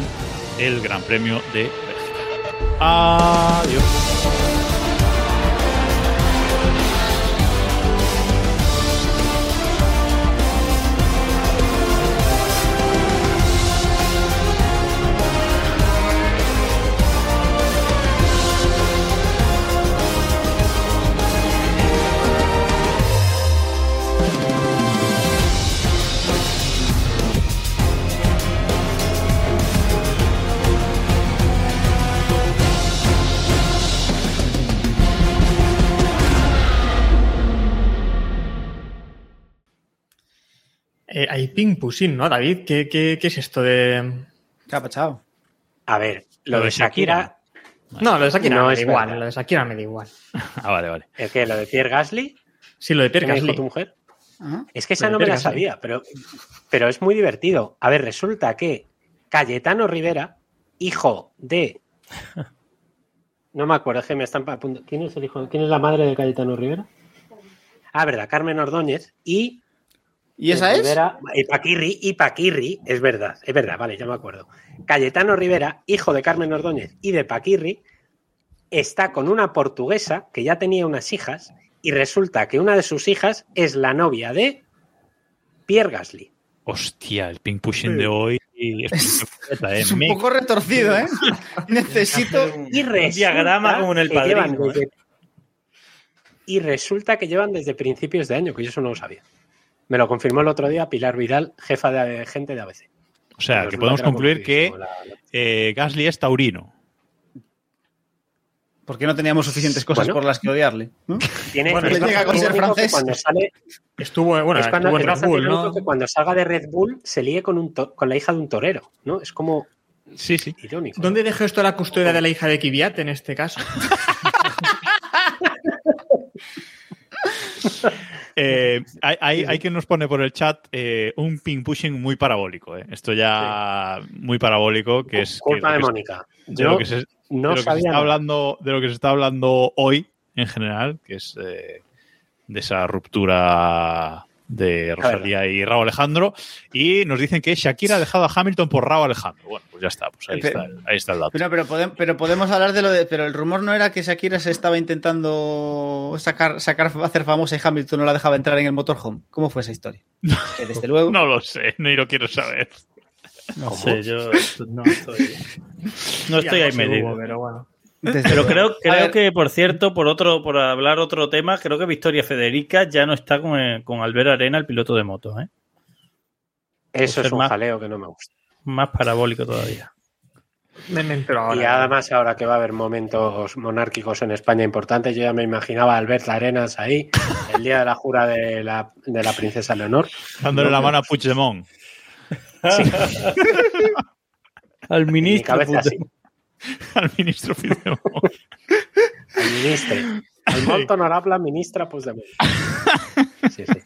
el Gran Premio de Bélgica. Adiós. Eh, hay ping pushing, ¿no, David? ¿Qué, qué, qué es esto de.? Capa, chao. A ver, lo, Lo de Shakira, No, lo de Shakira No me da igual. verdad. Lo de Shakira me da igual. [laughs] Ah, vale, vale. ¿el qué? ¿Lo de Pierre Gasly? Sí, lo de ¿Qué Pierre Gasly. tu mujer? Ajá. Es que esa no me la sabía, pero, pero es muy divertido. A ver, resulta que Cayetano Rivera, hijo de. No me acuerdo, es que me están a punto- ¿Quién es el hijo? ¿Quién es la madre de Cayetano Rivera? Ah, verdad, Carmen Ordóñez y. ¿Y esa es? Rivera, y Paquirri, y Paquirri, es verdad, es verdad, vale, ya me acuerdo. Cayetano Rivera, hijo de Carmen Ordóñez y de Paquirri, está con una portuguesa que ya tenía unas hijas y resulta que una de sus hijas es la novia de Pierre Gasly. Hostia, el ping pushing de hoy es, [laughs] ¿eh? Es un Me- poco retorcido, ¿eh? [laughs] Necesito. Un, Y un diagrama como en el padrino. ¿eh? Y resulta que llevan desde principios de año, que yo eso no lo sabía. Me lo confirmó el otro día Pilar Vidal, jefa de gente de ABC. O sea, Pero que podemos concluir que aburridísimo, la- la- eh, Gasly es taurino. Porque no teníamos suficientes cosas Bueno. por las que odiarle. ¿no? [laughs] Tiene, Bueno, es le llega con ser francés. Cuando sale, Estuvo, bueno, es, cuando, estuvo en es Red bastante Bull, irónico ¿no? que cuando salga de Red Bull se líe con, un to- con la hija de un torero, ¿no? Es como Sí, sí. irónico. ¿Dónde dejó esto la custodia de la hija de Kvyat en este caso? [laughs] [laughs] Eh, hay, hay- hay quien nos pone por el chat eh, un ping pushing muy parabólico. eh. Esto ya muy parabólico, que es Culpa de Mónica. de Yo lo que se, de no lo que se sabía está nada. hablando de lo que se está hablando hoy en general, que es eh, de esa ruptura de Rosalía y Raúl Alejandro, y nos dicen que Shakira ha dejado a Hamilton por Raúl Alejandro. Bueno, pues ya está, pues ahí, Pero- está, el- ahí está el dato. Pero, pero, podem- pero podemos hablar de lo de. Pero el rumor no era que Shakira se estaba intentando sacar, sacar hacer famosa y Hamilton no la dejaba entrar en el motorhome. ¿Cómo fue esa historia? Que [laughs] desde luego. No lo sé, ni lo quiero saber. No sé, yo no estoy, no estoy ahí hubo, pero bueno. Desde Pero luego. creo, creo que, por cierto, por otro, por hablar otro tema, creo que Victoria Federica ya no está con, eh, con Albert Arena, el piloto de moto, ¿eh? Eso es un más- jaleo que no me gusta. Más parabólico todavía. Me, ahora. Y además ahora que va a haber momentos monárquicos en España importantes, yo ya me imaginaba a Albert Arenas ahí, el día de la jura de la, de la princesa Leonor. Dándole la mano a Puigdemont. [laughs] Al En mi ministro. cabeza puto. así, [laughs] al ministro Puigdemont. al ministro. Al molt honorable ministre Puigdemont. [laughs] Sí, sí.